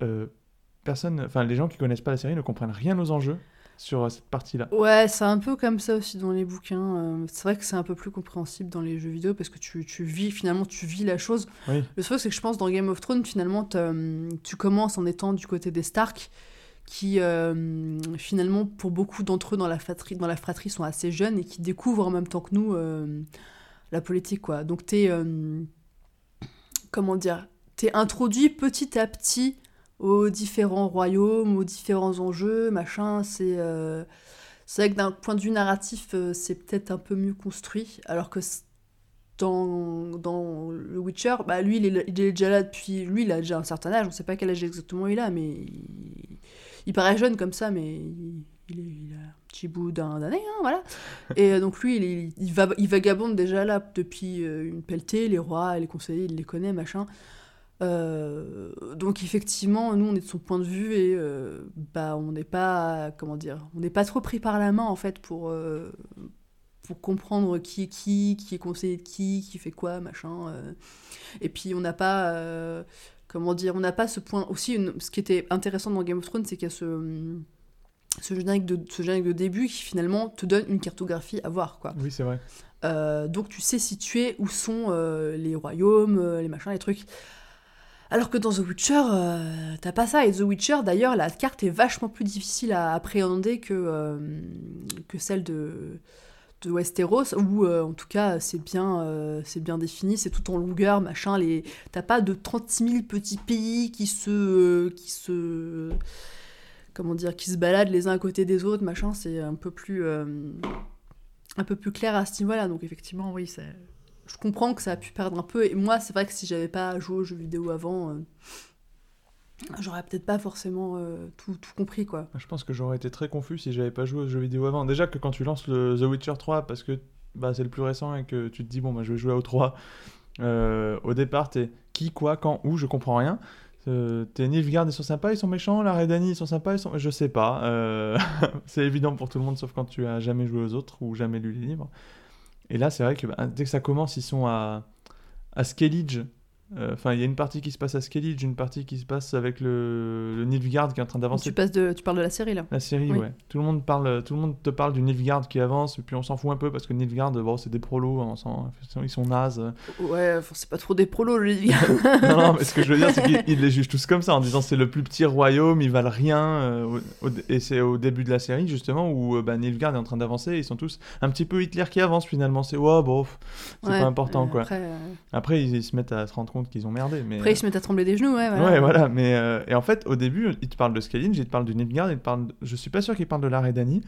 personne, enfin, les gens qui connaissent pas la série ne comprennent rien aux enjeux sur euh, cette partie-là. Ouais, c'est un peu comme ça aussi dans les bouquins. euh, C'est vrai que c'est un peu plus compréhensible dans les jeux vidéo parce que tu, tu vis, finalement, tu vis la chose. Oui. Le truc, c'est que je pense dans Game of Thrones, finalement, hum, tu commences en étant du côté des Stark, qui euh, finalement, pour beaucoup d'entre eux dans la, fratrie, dans la fratrie, sont assez jeunes et qui découvrent en même temps que nous euh, la politique, quoi. Donc t'es, euh, comment dire, t'es introduit petit à petit aux différents royaumes, aux différents enjeux, machin. C'est, euh, vrai que d'un point de vue narratif, euh, c'est peut-être un peu mieux construit, alors que dans, dans le Witcher, bah lui, il est, il est déjà là depuis... Lui, il a déjà un certain âge, on sait pas quel âge exactement il a, mais il, il paraît jeune comme ça, mais il, il, est- il a un petit bout d'un- d'année, hein, voilà. Et euh, donc lui, il, va, il vagabonde déjà là depuis euh, une pelletée, les rois, les conseillers, il les connaît, machin. Euh, donc effectivement, nous on est de son point de vue et euh, bah on n'est pas comment dire, on n'est pas trop pris par la main en fait pour euh, pour comprendre qui est qui, qui est conseiller de qui, qui fait quoi, machin. Et puis on n'a pas comment dire, on n'a pas ce point aussi. une- ce qui était intéressant dans Game of Thrones, c'est qu'il y a ce ce générique de ce générique de début qui finalement te donne une cartographie à voir quoi. Oui, c'est vrai. Donc tu sais situer où sont les royaumes, les machins, les trucs. Alors que dans The Witcher, euh, t'as pas ça. Et The Witcher, d'ailleurs, la carte est vachement plus difficile à appréhender que, euh, celle de, de Westeros, où euh, en tout cas c'est bien, c'est bien défini, c'est tout en longueur, machin. Les... T'as pas de 36 000 petits pays qui se, qui se, comment dire, qui se baladent les uns à côté des autres, machin. C'est un peu plus, un peu plus clair à ce niveau-là. Donc effectivement, oui, c'est je comprends que ça a pu perdre un peu. Et moi, c'est vrai que si j'avais pas joué aux jeux vidéo avant, euh, j'aurais peut-être pas forcément euh, tout, tout compris, quoi. Je pense que j'aurais été très confus si j'avais pas joué aux jeux vidéo avant. Déjà que quand tu lances le The Witcher 3, parce que bah, c'est le plus récent et que tu te dis, bon, bah, je vais jouer au 3, euh, au départ, t'es qui, quoi, quand, où, je comprends rien. T'es Nilfgaard, ils sont sympas, ils sont méchants, la Redani, ils sont sympas, ils sont... Je sais pas. c'est évident pour tout le monde, sauf quand tu as jamais joué aux autres ou jamais lu les livres. Et là, c'est vrai que bah, dès que ça commence, ils sont à, à. Euh, Enfin, il y a une partie qui se passe à Skellige, une partie qui se passe avec le, le Nilfgaard qui est en train d'avancer Tu, passes de, tu parles de la série, là la série, Oui. ouais. Tout le monde parle, tout le monde te parle du Nilfgaard qui avance, et puis on s'en fout un peu parce que Nilfgaard, bon, c'est des prolos, on s'en- ils sont nazes. Ouais, c'est pas trop des prolos, le livre. non, non, mais ce que je veux dire, c'est qu'ils ils les jugent tous comme ça, en disant c'est le plus petit royaume, ils valent rien. euh, au- au- et c'est au début de la série, justement, où euh, bah, Nilfgaard est en train d'avancer, ils sont tous un petit peu Hitler qui avance finalement. C'est, ouais, bon, c'est Ouais, pas important, euh, quoi. Après, Après, ils, ils se mettent à se rendre compte qu'ils ont merdé. Mais... après, ils se mettent à trembler des genoux, ouais, voilà. Ouais, voilà, mais euh, et en fait, au début, il te parle de Scaling, il te parle du Nilfgaard, il te parle. de- Je suis pas sûr qu'il parle de la Redani,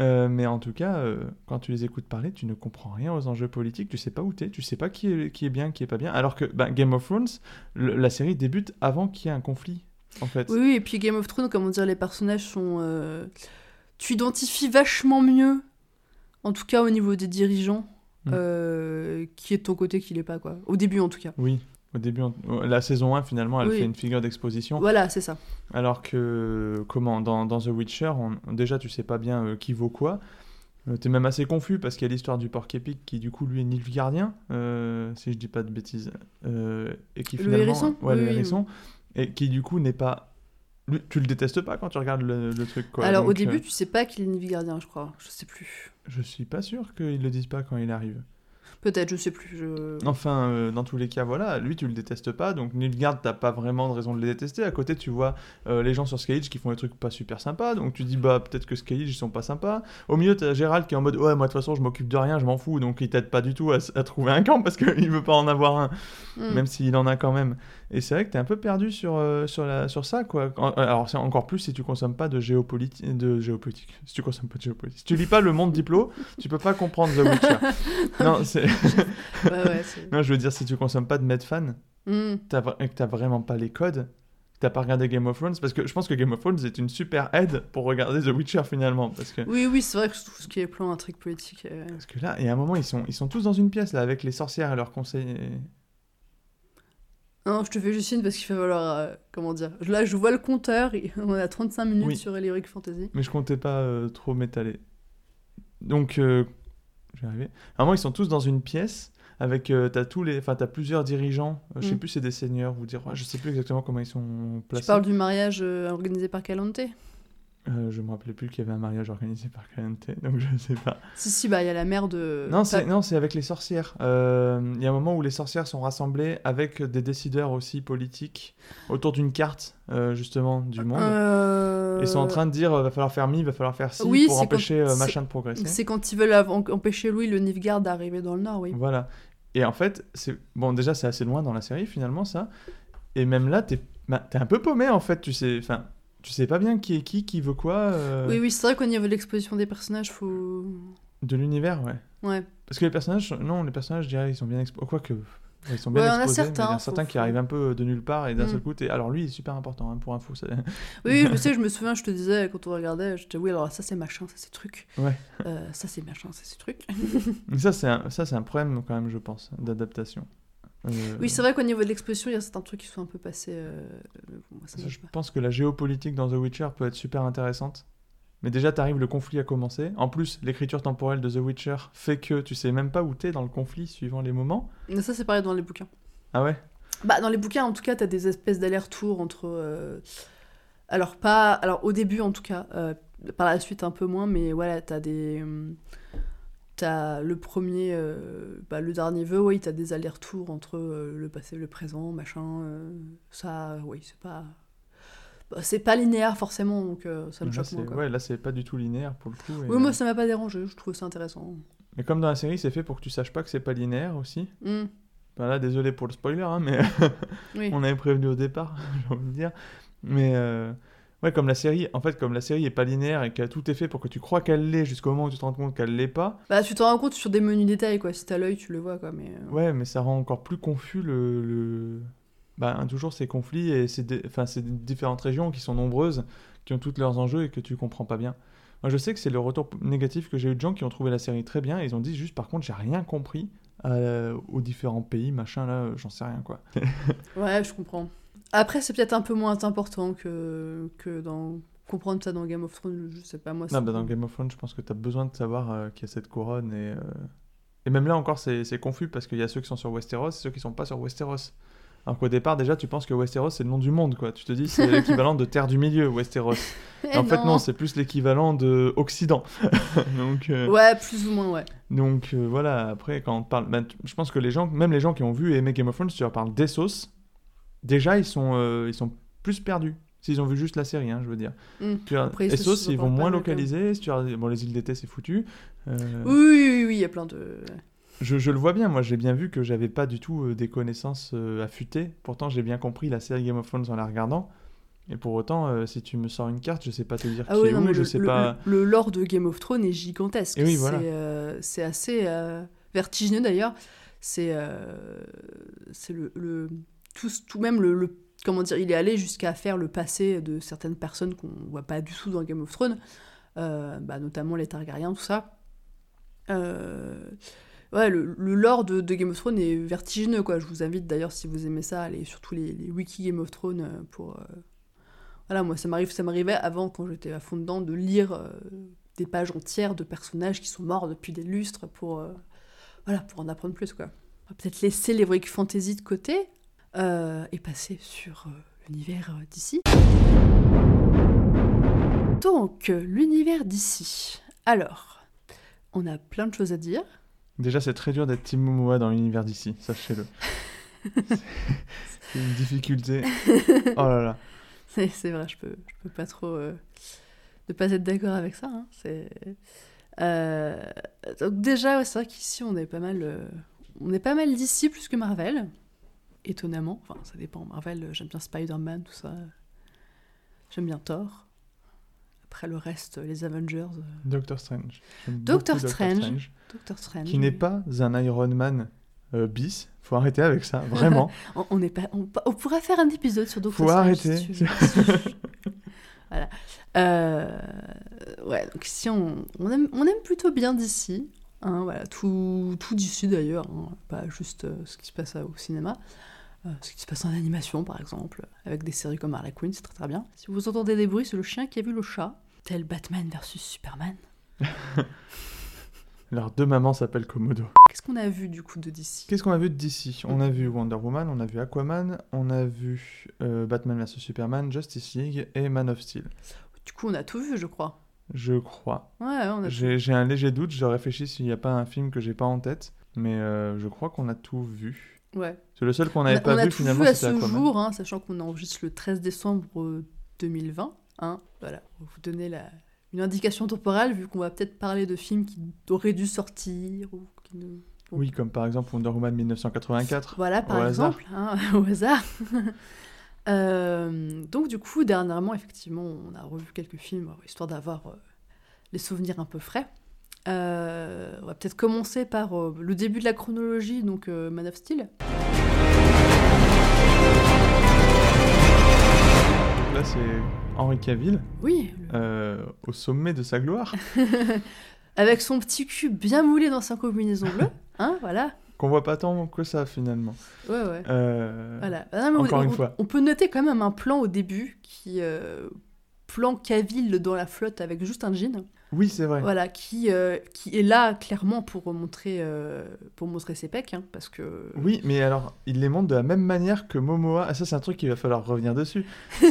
euh, mais en tout cas, euh, quand tu les écoutes parler, tu ne comprends rien aux enjeux politiques, tu sais pas où t'es, tu sais pas qui est, qui est bien, qui est pas bien. Alors que bah, Game of Thrones, le- la série débute avant qu'il y ait un conflit, en fait. Oui, oui, et puis Game of Thrones, comment dire, les personnages sont. euh, Tu identifies vachement mieux, en tout cas au niveau des dirigeants, Mm. qui est de ton côté, qui l'est pas, quoi. Au début, en tout cas. Oui. Au début, la saison 1, finalement, elle Oui. fait une figure d'exposition. Voilà, c'est ça. Alors que, comment, dans, dans The Witcher, on- déjà, tu sais pas bien euh, qui vaut quoi. Euh, T'es même assez confus parce qu'il y a l'histoire du porc épic qui, du coup, lui est Nilfgaardien, euh, si je dis pas de bêtises. euh, et qui Le finalement. hérisson Ouais, Oui, le oui, hérisson. Et qui, du coup, n'est pas. lui- tu le détestes pas quand tu regardes le, le truc, quoi. Alors, au début, euh, tu sais pas qu'il est Nilfgaardien, je crois. Je sais plus. je suis pas sûr qu'ils le disent pas quand il arrive. Peut-être, je sais plus. Je... Enfin, euh, dans tous les cas, voilà, lui, tu le détestes pas, donc Nilfgaard, t'as pas vraiment de raison de les détester. À côté, tu vois euh, les gens sur Skyage qui font des trucs pas super sympas, donc tu dis, bah, peut-être que Skyage, ils sont pas sympas. Au milieu, t'as Gérald qui est en mode, ouais, moi, de toute façon, je m'occupe de rien, je m'en fous, donc il t'aide pas du tout à, trouver un camp parce qu'il veut pas en avoir un, Hmm. même s'il en a quand même. Et c'est vrai que t'es un peu perdu sur, euh, sur, la, sur ça, quoi. Alors, c'est encore plus si tu consommes pas de, géopoliti- de géopolitique. Si tu consommes pas de géopolitique. Si tu lis pas Le Monde Diplo, tu peux pas comprendre The Witcher. non, c'est. Ouais, Non, je veux dire, si tu consommes pas de Medfan Hmm. t'as et que t'as vraiment pas les codes, t'as pas regardé Game of Thrones, parce que je pense que Game of Thrones est une super aide pour regarder The Witcher finalement, parce que, Oui, oui, c'est vrai que tout ce qui est plan intrigue politique. euh, parce que là, il y a un moment, ils sont, ils sont tous dans une pièce là, avec les sorcières et leurs conseils. Non, je te fais juste une parce qu'il va falloir. euh, comment dire Là, je vois le compteur, et on a 35 minutes Oui. sur Heroic Fantasy. Mais je comptais pas euh, trop m'étaler. Donc, euh, je vais arriver. À un moment, ils sont tous dans une pièce. Avec, euh, t'as tous les, enfin, t'as plusieurs dirigeants. euh, Je sais Mm. plus, c'est des seigneurs ou des rois. Je sais plus exactement comment ils sont Tu placés. parles du mariage euh, organisé par Calante Euh, je me rappelais plus qu'il y avait un mariage organisé par Calante, donc je sais pas. Si, si, bah, il y a la mère de. Non, c'est non, c'est avec les sorcières. Euh, Il y a un moment où les sorcières sont rassemblées avec des décideurs aussi politiques autour d'une carte, euh, justement, du monde. Et sont en train de dire, va falloir faire mi, va falloir faire ci Oui, pour empêcher quand- machin de progresser. C'est quand ils veulent empêcher Louis le Nilfgaard d'arriver dans le Nord, oui. Voilà. Et en fait, c'est bon, déjà, c'est assez loin dans la série, finalement, ça. Et même là, t'es bah, t'es un peu paumé, en fait, tu sais. Enfin, tu sais pas bien qui est qui, qui veut quoi. euh, Oui, oui, c'est vrai qu'au niveau de l'exposition des personnages, faut. De l'univers, ouais. Ouais. Parce que les personnages, non, les personnages, je dirais, ils sont bien exposés. Quoique, ouais, ils sont bien Ouais, exposés, mais certains, il y en a faut- certains qui faut- arrivent un peu de nulle part et d'un Mm. seul coup, t'es- alors lui, il est super important, hein, pour info. ça- Oui, je sais, je me souviens, je te disais quand on regardait, je te disais, oui, alors ça c'est machin, ça c'est truc. Ouais. Euh, ça c'est machin, ça c'est truc. Mais ça, c'est un, ça, c'est un problème, quand même, je pense, d'adaptation. Euh, Oui, c'est vrai qu'au niveau de l'exposition, il y a certains trucs qui sont un peu passés. euh, moi, ça Je pas. pense que la géopolitique dans The Witcher peut être super intéressante. Mais déjà, t'arrives, le conflit a commencé. En plus, l'écriture temporelle de The Witcher fait que tu sais même pas où t'es dans le conflit suivant les moments. Mais ça, c'est pareil dans les bouquins. Ah ouais? Bah, dans les bouquins, en tout cas, t'as des espèces d'aller-retour entre. euh, Alors, pas. Alors, au début, en tout cas. Par la suite, un peu moins, mais voilà, t'as des. T'as le premier. euh, Bah, le dernier vœu, oui, t'as des allers-retours entre euh, le passé, le présent, machin. euh, Ça, oui, c'est pas. bah, c'est pas linéaire forcément, donc ça me là, choque c'est- moins. quoi. ouais, là, c'est pas du tout linéaire pour le coup. et, Oui, moi ça m'a pas dérangé, je trouve ça intéressant. Mais comme dans la série, c'est fait pour que tu saches pas que c'est pas linéaire aussi. Hmm, Ben là, désolé pour le spoiler, hein, mais oui. on avait prévenu au départ, j'ai envie de dire. Mais ouais, comme la série, en fait, comme la série est pas linéaire et que tout est fait pour que tu crois qu'elle l'est jusqu'au moment où tu te rends compte qu'elle l'est pas, Bah, tu te rends compte sur des menus détails, quoi. Si t'as l'œil, tu le vois, quoi. Mais... euh, ouais, mais ça rend encore plus confus le. le... Bah, toujours ces conflits et ces, dé- enfin, ces différentes régions qui sont nombreuses, qui ont toutes leurs enjeux et que tu comprends pas bien. Moi, je sais que c'est le retour négatif que j'ai eu de gens qui ont trouvé la série très bien et ils ont dit juste, par contre, j'ai rien compris euh, aux différents pays, machin, là, j'en sais rien, quoi. Ouais, je comprends. Après, c'est peut-être un peu moins important que, que dans comprendre ça dans Game of Thrones. Je sais pas, moi. Non, bah dans Game of Thrones, je pense que tu as besoin de savoir euh, qu'il y a cette couronne. Et, euh, et même là encore, c'est c'est confus parce qu'il y a ceux qui sont sur Westeros et ceux qui sont pas sur Westeros. Alors qu'au départ, déjà, tu penses que Westeros, c'est le nom du monde, quoi. Tu te dis, c'est l'équivalent de Terre du Milieu, Westeros. Eh Et en fait, non, c'est plus l'équivalent de Occident. donc, euh, Ouais, plus ou moins, ouais. donc voilà, après, quand on parle. bah, tu- je pense que les gens, même les gens qui ont vu et aimé Game of Thrones, tu leur parles d'Essos, déjà, ils sont, euh, ils sont plus perdus. S'ils ont vu juste la série, hein, je veux dire. Hmm. Tu vois, Après, Essos, ils vont moins localiser. Si tu regardes- bon, les îles d'été, c'est foutu. Euh, Oui, oui, oui, oui, il y a plein de. je, je le vois bien, moi j'ai bien vu que j'avais pas du tout euh, des connaissances euh, affûtées. Pourtant, j'ai bien compris la série Game of Thrones en la regardant. Et pour autant, euh, si tu me sors une carte, je sais pas te dire Ah qui oui, est non, où, mais je le, sais le- pas. le lore de Game of Thrones est gigantesque. Oui, voilà. C'est c'est assez vertigineux d'ailleurs. C'est c'est le, le tout, tout même le, comment dire, il est allé jusqu'à faire le passé de certaines personnes qu'on voit pas du tout dans Game of Thrones, euh, bah, notamment les Targaryens, tout ça. Euh, ouais, le, le lore de, Game of Thrones est vertigineux, quoi. Je vous invite d'ailleurs, si vous aimez ça, à aller sur tous les, les wiki Game of Thrones euh, pour. Voilà, moi, ça m'arrive, ça m'arrivait avant, quand j'étais à fond dedans, de lire des pages entières de personnages qui sont morts depuis des lustres pour, voilà, pour en apprendre plus, quoi. Peut-être laisser l'Heroic Fantasy de côté euh, et passer sur euh, l'univers euh, d'ici. Donc, euh, l'univers d'ici. Alors, on a plein de choses à dire. Déjà, c'est très dur d'être Team Momoa dans l'univers d'ici, sachez-le. C'est- une difficulté. Oh là là. C'est c'est vrai, je peux, je peux pas trop euh, ne pas être d'accord avec ça. hein, C'est euh, donc déjà, ouais, c'est vrai qu'ici on est pas mal, euh, on est pas mal d'ici plus que Marvel, étonnamment. Enfin, ça dépend. Marvel, euh, j'aime bien Spider-Man, tout ça. J'aime bien Thor. Après le reste, euh, les Avengers, euh, Doctor Strange. Doctor Strange. Doctor Strange. Qui n'est pas un Iron Man euh, bis. Faut arrêter avec ça, vraiment. On, on est pas, on, on pourrait faire un épisode sur Doctor Faut Strange. arrêter. si tu veux. voilà. Euh, ouais, donc ici, on, on, aime, on aime plutôt bien d'ici. Hein, voilà, tout, tout d'ici d'ailleurs, hein, pas juste euh, ce qui se passe euh, au cinéma. Euh, ce qui se passe en animation, par exemple, avec des séries comme Harley Quinn, c'est très très bien. Si vous entendez des bruits, c'est le chien qui a vu le chat. Tel Batman versus Superman. Leurs deux mamans s'appellent Komodo. Qu'est-ce qu'on a vu du coup de d'ici Qu'est-ce qu'on a vu d'ici On a vu Wonder Woman, on a vu Aquaman, on a vu euh, Batman vs Superman, Justice League et Man of Steel. Du coup, on a tout vu, je crois. Je crois. Ouais, ouais, on a tout J'ai un léger doute, je réfléchis s'il n'y a pas un film que j'ai pas en tête, mais euh, je crois qu'on a tout vu. Ouais. C'est le seul qu'on On n'avait pas on a vu tout finalement, vu à ce jour, hein, sachant qu'on enregistre le 13 décembre euh, 2020. Hein, voilà, pour vous donner la, une indication temporelle, vu qu'on va peut-être parler de films qui auraient dû sortir. Ou qui ne... Oui, comme par exemple Wonder Woman 1984. Voilà, par exemple, hein, au hasard. Euh, donc du coup, dernièrement, effectivement, on a revu quelques films, euh, histoire d'avoir euh, les souvenirs un peu frais. Euh, on va peut-être commencer par le début de la chronologie, donc Man of Steel. Là, c'est Henri Cavill, Oui, le- au sommet de sa gloire, avec son petit cul bien moulé dans sa combinaison bleue. Hein, voilà. Qu'on voit pas tant que ça finalement. Ouais, ouais. Euh, Voilà. Ah non, Encore on, une on- fois. on peut noter quand même un plan au début qui. euh, plan Cavill dans la flotte avec juste un jean. Oui, c'est vrai. Voilà, qui, euh, qui est là clairement pour montrer, euh, pour montrer ses pecs, hein, parce que. Oui, mais alors, il les montre de la même manière que Momoa. Ah, ça, c'est un truc qu'il va falloir revenir dessus.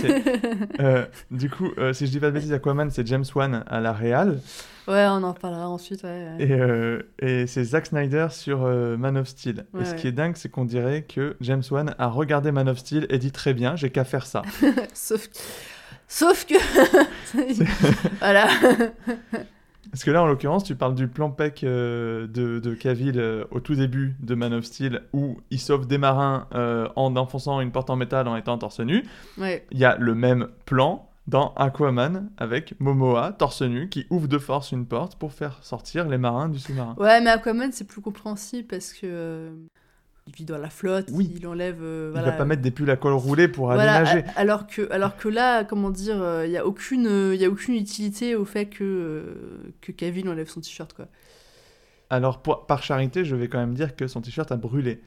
Euh, du coup, si je dis pas de bêtises, Aquaman, c'est James Wan à la Real. Ouais, on en reparlera ensuite, ouais. ouais. Et, et c'est Zack Snyder sur Man of Steel. Ouais, et ce ouais. qui est dingue, c'est qu'on dirait que James Wan a regardé Man of Steel et dit très bien, j'ai qu'à faire ça. Sauf que. Sauf que. voilà. Parce que là, en l'occurrence, tu parles du plan PEC euh, de, de Cavill euh, au tout début de Man of Steel, où il sauve des marins euh, en enfonçant une porte en métal en étant torse nu. Ouais. Il y a le même plan dans Aquaman avec Momoa, torse nu, qui ouvre de force une porte pour faire sortir les marins du sous-marin. Ouais, mais Aquaman, c'est plus compréhensible parce que. Euh, il vit dans la flotte, Oui. il enlève. euh, Il voilà. va pas mettre des pulls à col roulé pour aller Voilà, nager. a- alors que, alors que là, comment dire, euh, il y a aucune, euh, il y a aucune utilité au fait que euh, que Cavill enlève son t-shirt quoi. Alors, pour- par charité, je vais quand même dire que son t-shirt a brûlé.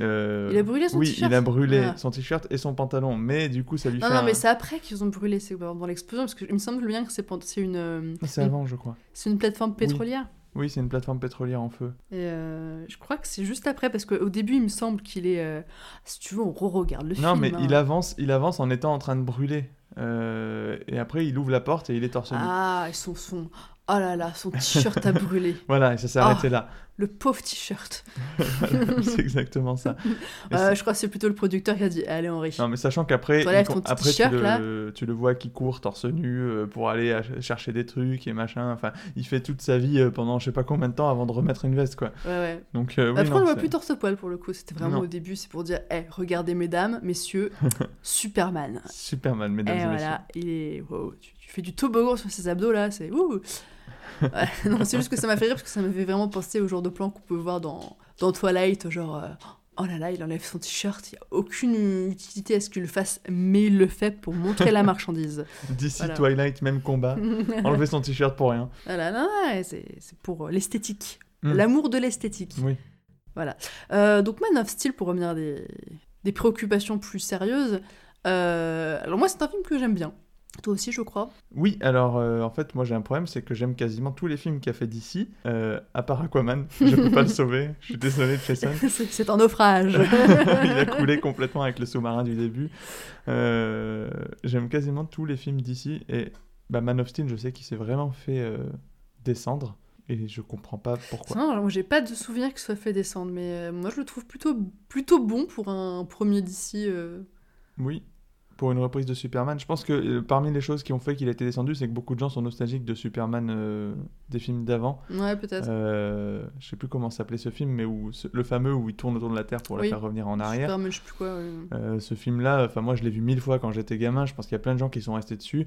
Euh, Il a brûlé son oui, t-shirt il a brûlé Ah. son t-shirt et son pantalon, mais du coup, ça lui Non, fait non, un- mais c'est après qu'ils ont brûlé, c'est dans l'explosion parce que il me semble bien que c'est une, euh, Ah, C'est avant, je crois. c'est une plateforme pétrolière. Oui, c'est une plateforme pétrolière en feu. Et euh, je crois que c'est juste après parce qu'au début il me semble qu'il est, euh, si tu veux, on re-regarde le film. non, mais hein. il avance, il avance en étant en train de brûler. Euh, et après, il ouvre la porte et il est torse nu. Ah, et son son, oh là là, son t-shirt a brûlé, Voilà, et ça s'est arrêté là. Le pauvre t-shirt. c'est exactement ça. Et Euh, je crois que c'est plutôt le producteur qui a dit, allez Henri. Non, mais sachant qu'après, con- après tu, le, tu le vois qui court torse nu euh, pour aller chercher des trucs et machin. Enfin, il fait toute sa vie euh, pendant je sais pas combien de temps avant de remettre une veste, quoi. Ouais, ouais. Donc, euh, oui, Après, non, on le voit plus torse-poil pour le coup. C'était vraiment Non. au début, c'est pour dire, eh, regardez mesdames, messieurs, Superman. super mal, mesdames Et et, messieurs. voilà, il est. wow, tu, tu fais du toboggan sur ses abdos là, c'est. ouh. Non, c'est juste que ça m'a fait rire parce que ça m'avait vraiment pensé au genre de plan qu'on peut voir dans, dans Twilight, genre. euh, Oh là là, il enlève son t-shirt, il n'y a aucune utilité à ce qu'il le fasse, mais il le fait pour montrer la marchandise. D'ici Voilà. Twilight, même combat. Enlever son t-shirt pour rien. voilà, non, non, c'est c'est pour euh, l'esthétique. Mm. L'amour de l'esthétique. Oui. Euh, donc Man of Steel, pour revenir à des, des préoccupations plus sérieuses, euh, alors moi c'est un film que j'aime bien. Toi aussi je crois. Oui, alors euh, en fait, moi j'ai un problème, c'est que j'aime quasiment tous les films qu'a fait d'ici, à part Aquaman. Je peux pas le sauver. Je suis désolé, Jason. c'est c'est un naufrage. il a coulé complètement avec le sous-marin du début. Euh, J'aime quasiment tous les films d'ici et bah, Man of Steel, je sais qu'il s'est vraiment fait euh, descendre et je comprends pas pourquoi. Non, alors, moi j'ai pas de souvenir qu'il soit fait descendre, mais euh, moi je le trouve plutôt, plutôt bon pour un premier d'ici. euh. Oui, pour une reprise de Superman, je pense que euh, parmi les choses qui ont fait qu'il a été descendu, c'est que beaucoup de gens sont nostalgiques de Superman euh, des films d'avant. Ouais, peut-être. Euh, je sais plus comment s'appelait ce film, mais où ce- le fameux où il tourne autour de la Terre pour la faire revenir en arrière. Superman, je sais plus quoi. ouais. Euh, ce film-là, enfin moi je l'ai vu mille fois quand j'étais gamin. Je pense qu'il y a plein de gens qui sont restés dessus.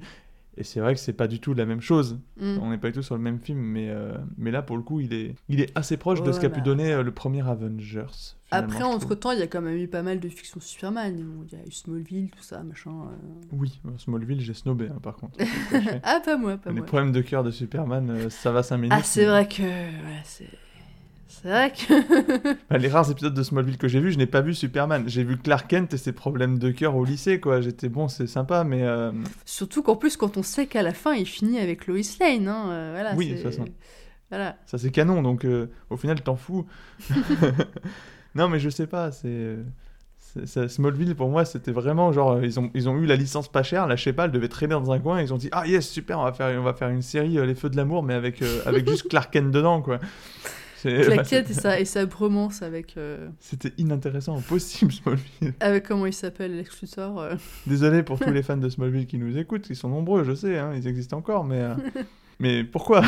Et c'est vrai que c'est pas du tout la même chose. Mm. On n'est pas du tout sur le même film, mais, euh, mais là pour le coup, il est, il est assez proche de ce qu'a pu donner euh, le premier Avengers. Après, entre-temps, il y a quand même eu pas mal de fictions Superman. Il y a eu Smallville, tout ça, machin. euh. Oui, Smallville, j'ai snobé hein, par contre. ah, pas moi, pas Les moi. problèmes de cœur de Superman, ça va 5 minutes. Ah, c'est mais- vrai que. C'est. C'est vrai que. Bah, les rares épisodes de Smallville que j'ai vus, je n'ai pas vu Superman. J'ai vu Clark Kent et ses problèmes de cœur au lycée, quoi. J'étais bon, c'est sympa, mais euh, Surtout qu'en plus, quand on sait qu'à la fin, il finit avec Lois Lane. Hein, euh, voilà, Oui, de c'est- toute façon. Voilà. ça c'est canon, donc euh, au final, t'en fous. non, mais je sais pas, c'est. Smallville pour moi c'était vraiment genre euh, ils ont, ils ont eu la licence pas chère là je sais pas elle devait traîner dans un coin ils ont dit ah yes super on va faire on va faire une série euh, les feux de l'amour mais avec euh, avec juste Clark Kent dedans quoi Claquette et sa, et sa bromance avec, euh, c'était inintéressant impossible Smallville avec comment il s'appelle, Lex Luthor. euh. Désolé pour tous les fans de Smallville qui nous écoutent, ils sont nombreux, je sais, hein, ils existent encore, mais, euh, mais pourquoi?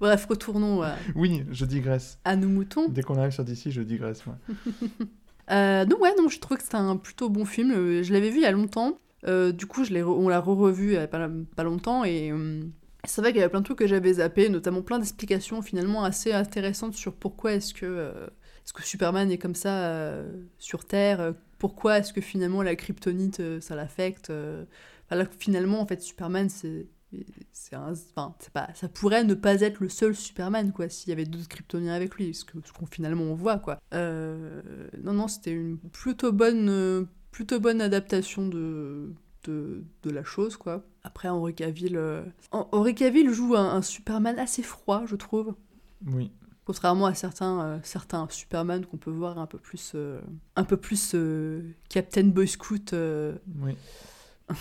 Bref, retournons à, Oui, je digresse. à nos moutons. Dès qu'on arrive sur DC, je digresse. moi. Euh, donc ouais, non, je trouve que c'est un plutôt bon film. Euh, Je l'avais vu il y a longtemps. Euh, du coup, je on l'a re-revu il y a pas, pas longtemps et euh, c'est vrai qu'il y avait plein de trucs que j'avais zappé, notamment plein d'explications finalement assez intéressantes sur pourquoi est-ce que, euh, est-ce que Superman est comme ça euh, sur Terre, euh, pourquoi est-ce que finalement la kryptonite euh, ça l'affecte. finalement, en fait, Superman c'est c'est enfin pas ça pourrait ne pas être le seul Superman quoi s'il y avait d'autres kryptoniens avec lui ce que qu'on finalement on voit quoi non non c'était une plutôt bonne plutôt bonne adaptation de de, de la chose quoi après Henry Cavill euh, Hen- Henry Cavill joue un, un Superman assez froid je trouve Oui. contrairement à certains euh, certains Superman qu'on peut voir un peu plus euh, un peu plus euh, Captain Boy Scout euh, Oui.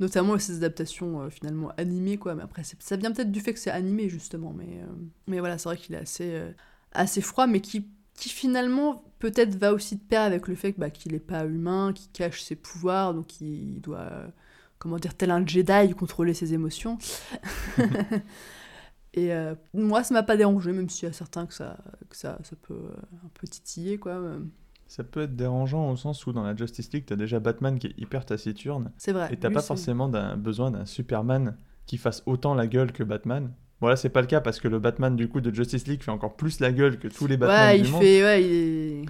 notamment ces adaptations euh, finalement animées quoi mais après ça vient peut-être du fait que c'est animé justement mais euh, mais voilà c'est vrai qu'il est assez euh, assez froid mais qui qui finalement peut-être va aussi de pair avec le fait que, bah, qu'il est pas humain qu'il cache ses pouvoirs donc il doit euh, comment dire tel un Jedi contrôler ses émotions et euh, moi ça m'a pas dérangé même s'il y a certains que ça que ça ça peut euh, un peu titiller quoi euh, Ça peut être dérangeant au sens où dans la Justice League, t'as déjà Batman qui est hyper taciturne. c'est vrai Et t'as pas forcément d'un- besoin d'un Superman qui fasse autant la gueule que Batman. Bon là c'est pas le cas parce que le Batman du coup de Justice League fait encore plus la gueule que tous les Batman ouais du il monde. fait ouais il est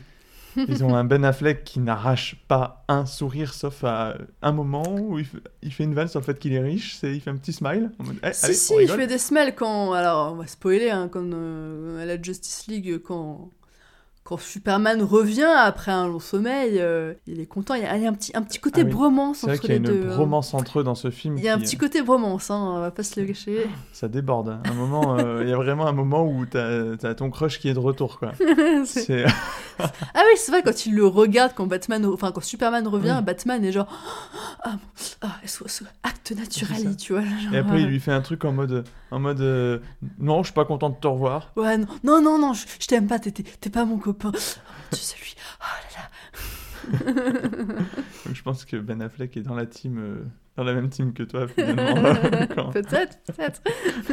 Ils ont un Ben Affleck qui n'arrache pas un sourire sauf à un moment où il fait, il fait une vanne sur le fait qu'il est riche, c'est il fait un petit smile. En mode, Eh, Si, allez, si, il fait des smells quand. Alors, on va spoiler, hein, quand, euh, à la Justice League, quand, quand Superman revient après un long sommeil, euh, il est content. Il y a, il y a un, petit, un petit côté Ah oui. bromance C'est vrai entre qu'il y a les une deux. hein. bromance entre eux dans ce film. Il y a un petit côté bromance, hein, on va pas se le cacher. Ça déborde. hein. Un moment, euh, il y a vraiment un moment où t'as as ton crush qui est de retour quoi. Ah oui, c'est vrai, quand il le regarde, quand Batman, enfin, quand Superman revient, Oui. Batman est genre. Ah, ah, so- acte naturel, tu vois. genre, Et après, il euh, lui fait un truc en mode, en mode, euh, non, je suis pas content de te revoir. Ouais, non, non, non, non, je, je t'aime pas, t'es pas mon copain. Oh, tu sais, lui. Oh là là. Je pense que Ben Affleck est dans la team, euh, dans la même team que toi finalement. Quand- peut-être, peut-être.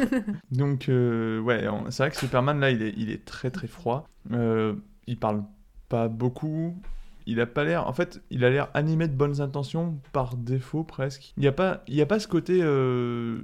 Donc, euh, ouais, on- c'est vrai que Superman là, il est, il est très très froid. Euh, il parle pas beaucoup. Il a pas l'air, en fait, il a l'air animé de bonnes intentions par défaut presque. Il y a pas, il y a pas ce côté, euh,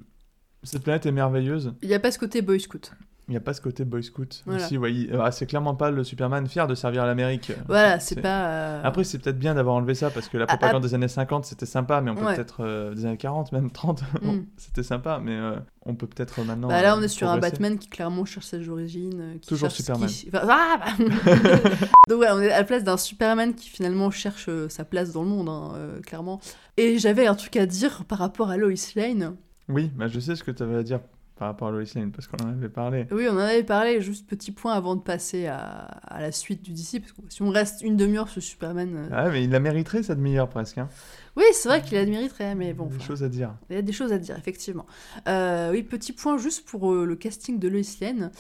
cette planète est merveilleuse. Il y a pas ce côté Boy Scout. Il n'y a pas ce côté Boy Scout. Voilà. Aussi, ouais, il- ah, c'est clairement pas le Superman fier de servir l'Amérique. Voilà, c'est pas. euh, Après, c'est peut-être bien d'avoir enlevé ça parce que la Ah, propagande ah. des années 50 c'était sympa, mais on peut Ouais. peut-être. euh, des années 40, même 30, bon, Mm. c'était sympa, mais euh, on peut peut-être maintenant. bah là, on est sur un. Batman qui clairement cherche ses origines. Qui Toujours Superman. qui- enfin, ah, bah Donc ouais, on est à la place d'un Superman qui finalement cherche sa place dans le monde, hein, clairement. Et j'avais un truc à dire par rapport à Lois Lane. Oui, bah, je sais ce que tu avais à dire par rapport à Lois Lane parce qu'on en avait parlé. Oui, on en avait parlé, juste petit point avant de passer à, à la suite du DC, parce que si on reste une demi-heure sur Superman... euh, Ah, mais il la mériterait cette demi-heure presque. Hein. Oui, c'est vrai qu'il a le mériterait, mais bon... Des enfin, choses à dire. Il y a des choses à dire, effectivement. Euh, oui, petit point juste pour euh, le casting de Lois Lane,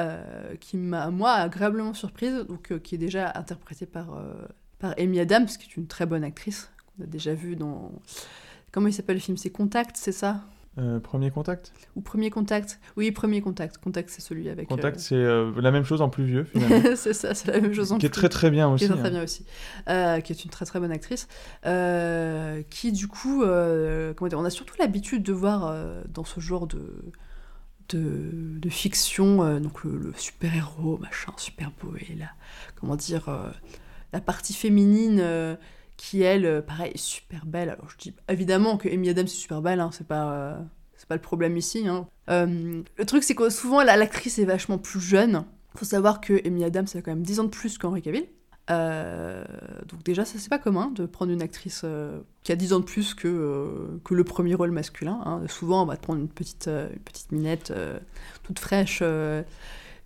euh, qui m'a, moi, agréablement surprise, donc, qui est déjà interprétée par, par Amy Adams, qui est une très bonne actrice, qu'on a déjà vue dans... Comment il s'appelle le film C'est Contact, c'est ça? Euh, premier contact Ou Premier Contact Oui, Premier Contact. Contact, c'est celui avec... Contact, euh, c'est euh, la même chose en plus vieux finalement. c'est ça, c'est la même chose en qui est plus. très très bien qui aussi. est très, très hein. bien aussi, qui est une très très bonne actrice, qui du coup, comment dire, on a surtout l'habitude de voir dans ce genre de, de, de fiction, donc le, le super-héros, machin, super beau, et la, comment dire, la partie féminine qui, elle, euh, pareil, est super belle. Alors je dis évidemment que Amy Adams est super belle, hein, c'est pas... euh, c'est pas le problème ici. hein. Euh, le truc, c'est que souvent, la- l'actrice est vachement plus jeune. Faut savoir que Amy Adams a quand même 10 ans de plus qu'Henry Cavill. Donc déjà, ça c'est pas commun de prendre une actrice qui a 10 ans de plus que, que le premier rôle masculin. hein. Souvent, on va te prendre une petite, une petite minette toute fraîche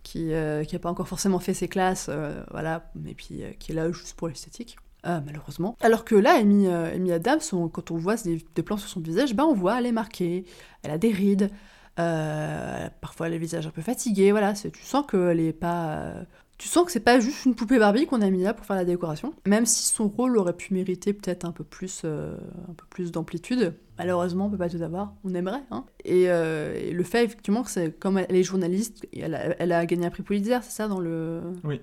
qui n'a pas encore forcément fait ses classes, voilà, et puis qui est là juste pour l'esthétique. Euh, malheureusement. Alors que là, Amy, euh, Amy Adams, quand on voit des, plans sur son visage, ben on voit, elle est marquée, elle a des rides, euh, parfois elle a le visage un peu fatigué, voilà, tu sens qu'elle est pas... euh, tu sens que c'est pas juste une poupée Barbie qu'on a mis là pour faire la décoration, même si son rôle aurait pu mériter peut-être un peu plus, un peu plus d'amplitude. Malheureusement, on peut pas tout avoir, on aimerait. Hein. Et, le fait effectivement que c'est comme elle est journaliste, elle a, elle a gagné un prix Pulitzer, c'est ça dans le. Oui.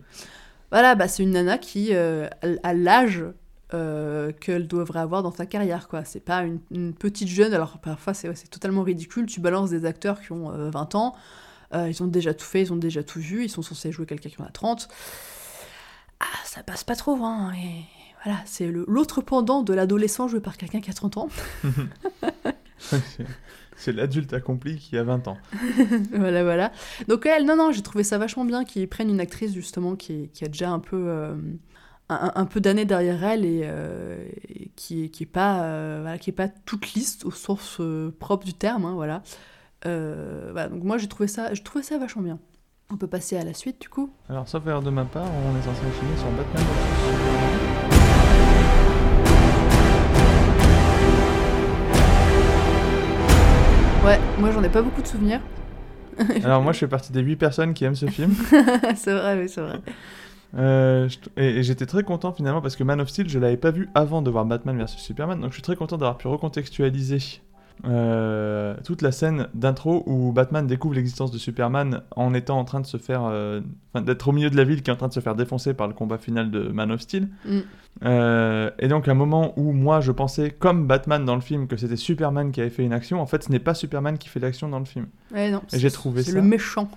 Voilà, bah, c'est une nana qui euh, a- a l'âge euh, qu'elle devrait avoir dans sa carrière, quoi. C'est pas une, une petite jeune, alors parfois c'est ouais, totalement ridicule, tu balances des acteurs qui ont euh, 20 ans, euh, ils ont déjà tout fait, ils ont déjà tout vu, ils sont censés jouer quelqu'un qui en a 30. Ah, ça passe pas trop, hein, et voilà, c'est l'autre pendant de l'adolescent joué par quelqu'un qui a 30 ans. C'est- l'adulte accompli qui a 20 ans. voilà, voilà. Donc elle, non, non, j'ai trouvé ça vachement bien qu'ils prennent une actrice justement qui, qui a déjà un peu, euh, un, un peu d'années derrière elle et, euh, et qui, est- qui est pas, euh, voilà, qui est pas toute liste au sens propre du terme, hein, voilà. Voilà. Donc moi j'ai trouvé ça, j'ai trouvé ça vachement bien. On peut passer à la suite du coup? Alors, sauf erreur de ma part, on est censé enchaîner sur Batman Ouais, moi j'en ai pas beaucoup de souvenirs. Alors, moi, je fais partie des 8 personnes qui aiment ce film. c'est vrai, oui, c'est vrai. Euh, et et j'étais très content finalement parce que Man of Steel, je l'avais pas vu avant de voir Batman vs Superman, donc je suis très content d'avoir pu recontextualiser euh, toute la scène d'intro où Batman découvre l'existence de Superman en étant en train de se faire, euh, d'être au milieu de la ville qui est en train de se faire défoncer par le combat final de Man of Steel. Mm. Euh, et donc un moment où moi je pensais comme Batman dans le film que c'était Superman qui avait fait une action, en fait ce n'est pas Superman qui fait l'action dans le film. Ouais, non. Et j'ai c'est- trouvé C'est ça- le méchant.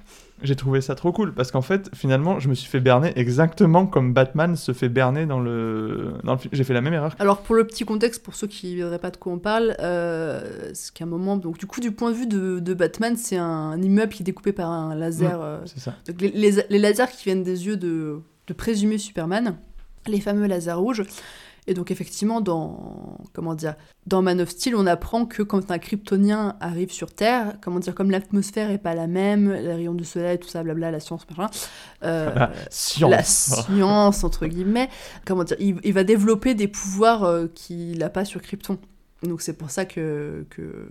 J'ai trouvé ça trop cool parce qu'en fait, finalement, je me suis fait berner exactement comme Batman se fait berner dans le, dans le film. J'ai fait la même erreur. Alors pour le petit contexte, pour ceux qui ne verraient pas de quoi on parle, euh, c'est qu'à un moment, donc du coup du point de vue de, de Batman, c'est un, immeuble qui est découpé par un laser. euh, C'est ça. donc les, les- les lasers qui viennent des yeux de, de présumé Superman, les fameux lasers rouges. Et donc effectivement, dans comment dire, dans Man of Steel, on apprend que quand un Kryptonien arrive sur Terre, comment dire, comme l'atmosphère est pas la même, les rayons du soleil, tout ça, blabla, la science, machin. euh, La science. la science, entre guillemets, comment dire, il, il va développer des pouvoirs euh, qu'il n'a pas sur Krypton. Donc c'est pour ça que, que,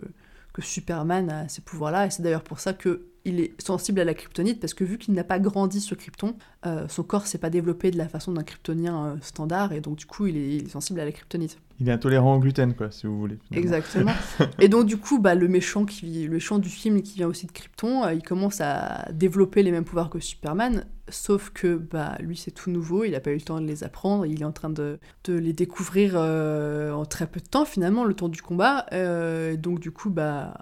que Superman a ces pouvoirs-là, et c'est d'ailleurs pour ça que il est sensible à la kryptonite, parce que vu qu'il n'a pas grandi sur Krypton, euh, son corps s'est pas développé de la façon d'un kryptonien euh, standard, et donc du coup il est, il est sensible à la kryptonite. Il est intolérant au gluten, quoi, si vous voulez. finalement. Exactement. et donc du coup, bah, le méchant qui, le méchant du film qui vient aussi de Krypton, euh, il commence à développer les mêmes pouvoirs que Superman, sauf que bah lui c'est tout nouveau, il n'a pas eu le temps de les apprendre, il est en train de, de les découvrir en très peu de temps finalement, le temps du combat. Donc du coup, bah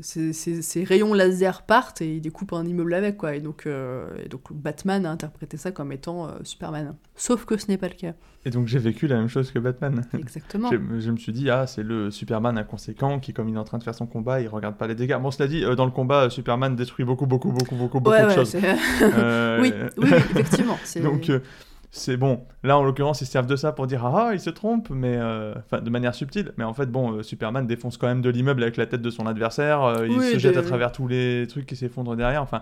ces rayons laser partent et il découpe un immeuble avec quoi. Et donc, et donc Batman a interprété ça comme étant euh, Superman. Sauf que ce n'est pas le cas. Et donc j'ai vécu la même chose que Batman. Exactement. Je, je me suis dit, ah, c'est le Superman inconséquent qui, comme il est en train de faire son combat, il regarde pas les dégâts. Bon, cela dit, euh, dans le combat, euh, Superman détruit beaucoup, beaucoup, beaucoup, beaucoup, beaucoup Ouais, de ouais, choses. Euh, oui, oui, effectivement. Donc c'est bon. Là, en l'occurrence, ils se servent de ça pour dire ah, ah, il se trompe, mais euh, enfin de manière subtile. Mais en fait, bon, euh, Superman défonce quand même de l'immeuble avec la tête de son adversaire. euh, il Oui, se jette à travers tous les trucs qui s'effondrent derrière. Enfin,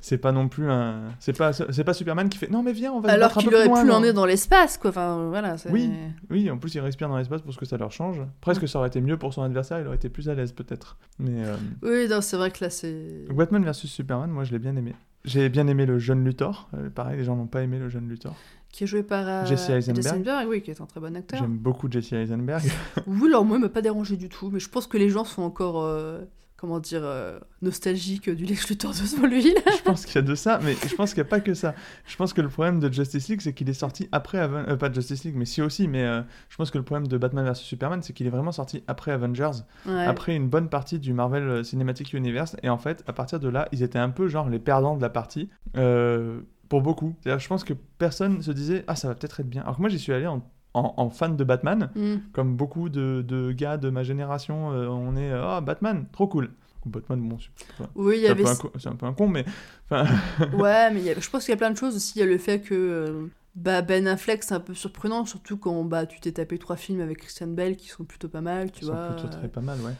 c'est pas non plus un. C'est pas c'est pas Superman qui fait non mais viens on va Alors qu'il aurait pu l'emmener dans l'espace, quoi. Enfin, voilà. Oui. Oui, en plus il respire dans l'espace pour ce que ça leur change. Presque ça aurait été mieux pour son adversaire, il aurait été plus à l'aise peut-être. Mais euh, Oui, non, c'est vrai que là, c'est. Batman versus Superman, moi je l'ai bien aimé. J'ai bien aimé le jeune Luthor. Euh, pareil, les gens n'ont pas aimé le jeune Luthor. Qui est joué par euh, Jesse Eisenberg. oui, qui est un très bon acteur. J'aime beaucoup Jesse Eisenberg. Oui, alors moi, il m'a pas dérangé du tout, mais je pense que les gens sont encore, euh, comment dire, euh, nostalgiques du Lex Luthor de Smallville. je pense qu'il y a de ça, mais je pense qu'il n'y a pas que ça. Je pense que le problème de Justice League, c'est qu'il est sorti après Aven- euh, pas Justice League, mais si aussi, mais euh, je pense que le problème de Batman vs Superman, c'est qu'il est vraiment sorti après Avengers, Ouais. après une bonne partie du Marvel Cinematic Universe, et en fait, à partir de là, ils étaient un peu genre les perdants de la partie, pour beaucoup. C'est-à-dire, je pense que personne se disait, ah, ça va peut-être être bien. Alors que moi, j'y suis allé en, en- en fan de Batman, Mm. comme beaucoup de, de gars de ma génération, euh, on est, ah, Batman, trop cool. Batman, bon, c'est Oui, avait. peu un peu un con, mais Ouais, mais il y a- je pense qu'il y a plein de choses aussi. Il y a le fait que euh, bah, Ben Affleck, c'est un peu surprenant, surtout quand bah, tu t'es tapé trois films avec Christian Bale qui sont plutôt pas mal, tu ils sont vois. plutôt très pas mal, ouais.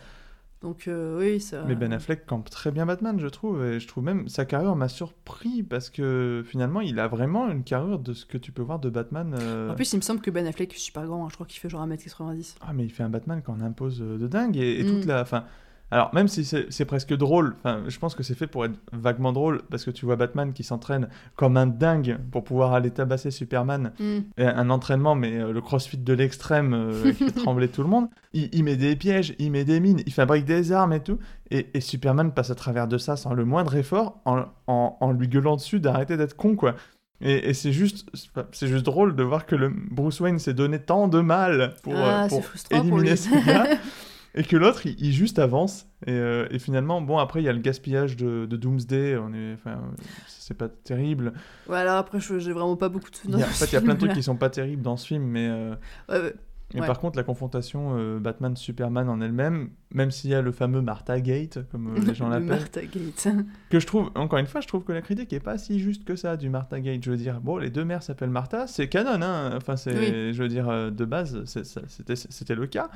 Donc, euh, oui, ça. Mais Ben Affleck campe très bien Batman, je trouve. Et je trouve même sa carrure m'a surpris parce que finalement, il a vraiment une carrure de ce que tu peux voir de Batman. euh, En plus, il me semble que Ben Affleck est super grand, hein. je crois qu'il fait genre 1m90. Ah, mais il fait un Batman qu'on impose de dingue. Et, et Mm. toute la. Enfin, alors, même si c'est presque drôle, je pense que c'est fait pour être vaguement drôle parce que tu vois Batman qui s'entraîne comme un dingue pour pouvoir aller tabasser Superman. Mm. Et un entraînement, mais euh, le crossfit de l'extrême euh, qui fait trembler tout le monde. Il, il met des pièges, il met des mines, il fabrique des armes et tout. Et, et Superman passe à travers de ça sans le moindre effort en, en, en lui gueulant dessus d'arrêter d'être con, quoi. Et, et c'est juste, c'est juste drôle de voir que le Bruce Wayne s'est donné tant de mal pour, Ah, euh, pour éliminer lui. ce gars, et que l'autre, il, il juste avance. Et, euh, et finalement, bon, après, il y a le gaspillage de, de Doomsday. On est, enfin, c'est pas terrible. Ouais, alors après, j'ai vraiment pas beaucoup de souvenirs. en fait, il y a plein de trucs qui sont pas terribles dans ce film, mais. euh, ouais. Mais par contre, la confrontation euh, Batman-Superman en elle-même, même s'il y a le fameux Martha Gate, comme euh, les gens Le l'appellent, Martha Gate. que je trouve, encore une fois, je trouve que la critique est pas si juste que ça du Martha Gate. Je veux dire, bon, les deux mères s'appellent Martha, c'est canon, hein. Enfin, c'est, Oui. je veux dire, euh, de base, c'était, le cas.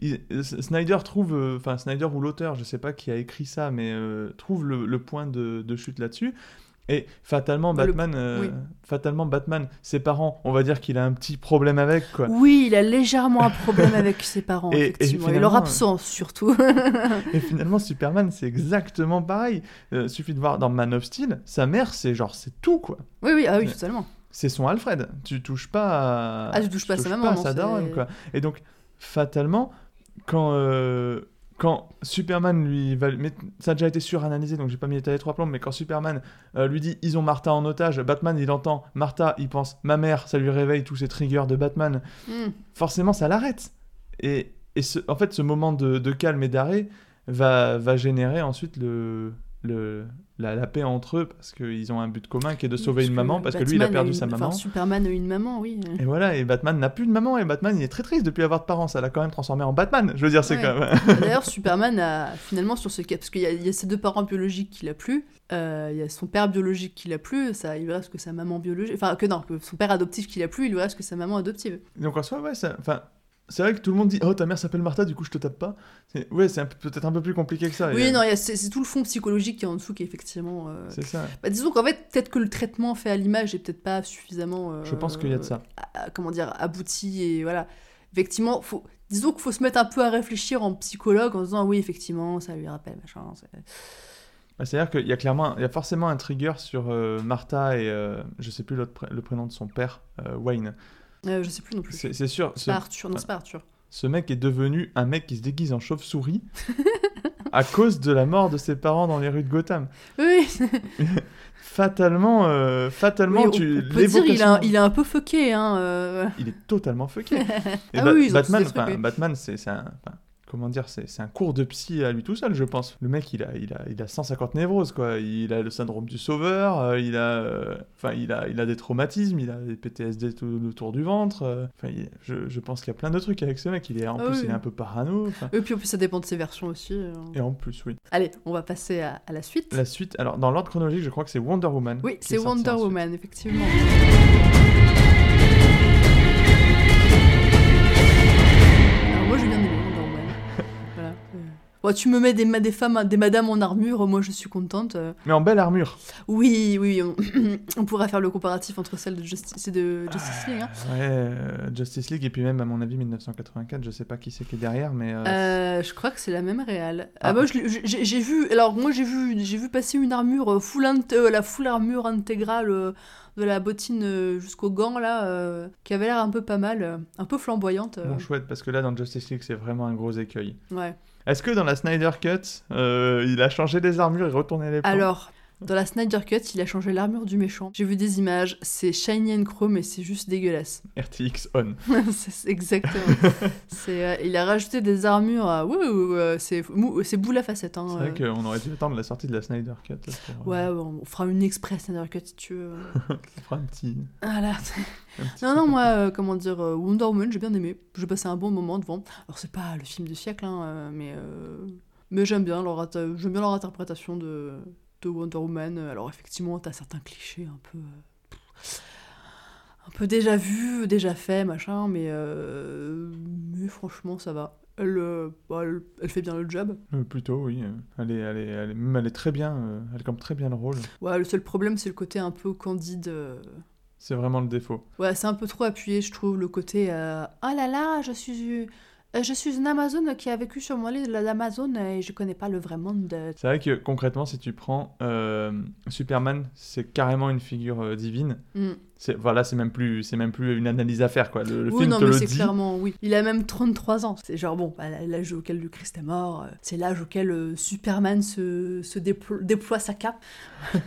Il- S- Snyder trouve, enfin, Snyder ou l'auteur, je sais pas qui a écrit ça, mais trouve le, le point de, de chute là-dessus. Et fatalement, le- Batman, euh, oui. fatalement, Batman, ses parents, on va dire qu'il a un petit problème avec, quoi. Oui, il a légèrement un problème avec ses parents, Et- effectivement. Et, leur euh, absence, surtout. Et finalement, Superman, c'est exactement pareil. Euh, suffit de voir dans Man of Steel, sa mère, c'est genre, c'est tout, quoi. oui, oui, ah oui, totalement. C'est son Alfred. Tu touches pas à... Ah, tu touches pas à sa maman, non, sa daronne, quoi. Et donc, fatalement, quand, euh, quand Superman lui va... Mais ça a déjà été suranalysé, donc j'ai pas mis les trois plombs, mais quand Superman euh, lui dit « ils ont Martha en otage », Batman, il entend Martha, il pense « ma mère », ça lui réveille tous ces triggers de Batman. Hmm. Forcément, ça l'arrête. Et, et ce, en fait, ce moment de, de calme et d'arrêt va, va générer ensuite le... Le, la, la paix entre eux parce qu'ils ont un but commun qui est de sauver Parce une maman parce que lui il a perdu une- sa enfin, maman Superman a une maman, oui. et voilà, et Batman n'a plus de maman, et Batman il est très triste depuis avoir de parents, ça l'a quand même transformé en Batman. Je veux dire, c'est quand même. D'ailleurs, Superman a finalement sur ce cas, parce qu'il y, a- il y a ses deux parents biologiques qu'il a plus, euh, il y a son père biologique qu'il a plus, ça, il lui reste que sa maman biologique, enfin que non, que son père adoptif qu'il a plus, il lui reste que sa maman adoptive. Donc en soi, ouais, ça- enfin, c'est vrai que tout le monde dit Oh, ta mère s'appelle Martha, du coup je te tape pas. C'est- Ouais, c'est peut-être un peu plus compliqué que ça. Oui, euh, non, c'est tout le fond psychologique qui est en dessous qui est effectivement. euh, C'est ça. Bah, disons qu'en fait, peut-être que le traitement fait à l'image est peut-être pas suffisamment. euh, Je pense qu'il y a de ça. à- comment dire, abouti et voilà. Effectivement, faut, disons qu'il faut se mettre un peu à réfléchir en psychologue en se disant oui, effectivement, ça lui rappelle machin. c'est- Bah, C'est-à-dire qu'il y a clairement, il y a forcément un trigger sur euh, Martha et je sais plus le prénom de son père, Wayne. Euh, je sais plus non plus. C'est sûr, C'est ce, pas Arthur, non, c'est pas Arthur. ce mec est devenu un mec qui se déguise en chauve-souris à cause de la mort de ses parents dans les rues de Gotham. Oui, Fatalement, euh, fatalement, oui, tu on, peut dire il l'évocation- a, il est un peu fucké. Hein, euh, il est totalement fucké. Et Ah Ba- oui, Batman. Batman, c'est un, comment dire, c'est un cours de psy à lui tout seul, je pense. Le mec, il a, il a, il a 150 névroses, quoi. Il a le syndrome du sauveur, euh, il a, euh, enfin, il a, il a des traumatismes, il a des PTSD tout autour du ventre. euh, Enfin, il- je, je pense qu'il y a plein de trucs avec ce mec. Il est, en Ah plus, oui. il est un peu parano. Et puis en plus, ça dépend de ses versions aussi. Et en plus, oui. Allez, on va passer à, à la suite. La suite, alors dans l'ordre chronologique, je crois que c'est Wonder Woman. Oui, c'est Wonder. Woman, effectivement. Bon, tu me mets des, des femmes, des madames en armure, moi je suis contente. Mais en belle armure. Oui, oui, on, on pourra faire le comparatif entre celles de Justice et de Justice League. hein. Ouais, euh, Justice League, et puis même, à mon avis, 1984, je sais pas qui c'est qui est derrière, mais. euh, Euh, je crois que c'est la même réale. Ah, Ah. l'ai- j'ai vu. Alors moi, j'ai vu, j'ai vu passer une armure full, euh, la full armure intégrale de la bottine jusqu'au gant là, euh, qui avait l'air un peu pas mal, euh, un peu flamboyante. euh. Bon, chouette, parce que là, dans Justice League, c'est vraiment un gros écueil. ouais. Est-ce que dans la Snyder Cut, euh, il a changé les armures et retourné les plans? Alors. Dans la Snyder Cut, il a changé l'armure du méchant. J'ai vu des images, c'est shiny and chrome et c'est juste dégueulasse. RTX on. c'est exactement. c'est, euh, il a rajouté des armures. à- c'est c'est boule à facettes. Hein, C'est euh. vrai qu'on aurait dû attendre la sortie de la Snyder Cut. là, pour, euh, Ouais, on fera une express Snyder Cut si tu veux. on fera un petit. Voilà. un petit Non, non, moi, euh, comment dire, euh, Wonder Woman, j'ai bien aimé. J'ai passé un bon moment devant. Alors, c'est pas le film du siècle, hein, euh, mais, euh, mais j'aime bien, leur int- j'aime bien leur interprétation de, de Wonder Woman. Alors, effectivement, t'as certains clichés un peu. euh, un peu déjà vus, déjà faits, machin, mais, euh, mais franchement, ça va. Elle, euh, bah, elle, elle fait bien le job. Euh, plutôt, oui. euh, Elle est, elle est, elle est, même elle est très bien. euh, elle campe très bien le rôle. Ouais, le seul problème, c'est le côté un peu candide. euh, C'est vraiment le défaut. Ouais, c'est un peu trop appuyé, je trouve, le côté euh, Oh là là, je suis, euh, je suis une Amazone qui a vécu sur mon lit de l'Amazon et je connais pas le vrai monde. de- C'est vrai que concrètement, si tu prends euh, Superman, c'est carrément une figure euh, divine. Mm. C'est voilà, c'est même plus c'est même plus une analyse à faire quoi. Le, le oui, film non, te mais le c'est dit. clairement, oui. Il a même 33 ans. C'est genre, bon, bah, l'âge auquel le Christ est mort, euh, c'est l'âge auquel euh, Superman se, se déplo- déploie sa cape.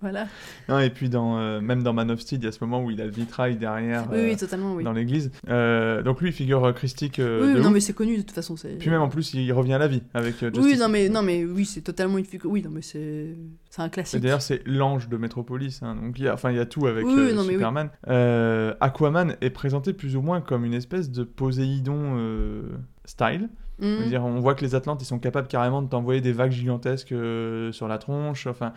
Voilà. Non, et puis dans euh, même dans Man of Steel, il y a ce moment où il a le vitrail derrière Oui, oui, totalement, oui. dans l'église. Donc lui, figure christique oui, de non, ouf. mais c'est connu de toute façon. Puis même en plus, il revient à la vie avec Justice. Oui, non, mais, non, mais oui, c'est totalement une figure. Oui, non, mais c'est c'est un classique. d'ailleurs, c'est l'ange de Metropolis. hein, donc il y a, enfin, il y a tout avec Oui, euh, non, oui. Superman. Euh, Aquaman est présenté plus ou moins comme une espèce de Poséidon euh, style. Dire, on voit que les Atlantes, ils sont capables carrément de t'envoyer des vagues gigantesques sur la tronche. Enfin,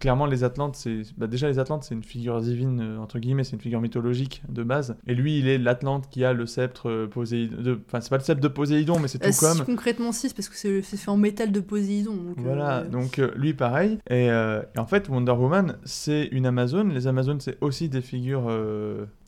clairement, les Atlantes, c'est bah, déjà les Atlantes, c'est une figure divine euh, entre guillemets, c'est une figure mythologique de base. Et lui, il est l'Atlante qui a le sceptre euh, Poséidon. de- Enfin, c'est pas le sceptre de Poséidon, mais c'est Euh, tout comme. si, concrètement, si, parce que c'est fait en métal de Poséidon. donc, Voilà, euh, donc euh, lui pareil. Et, euh, et en fait, Wonder Woman, c'est une Amazone. Les Amazones, c'est aussi des figures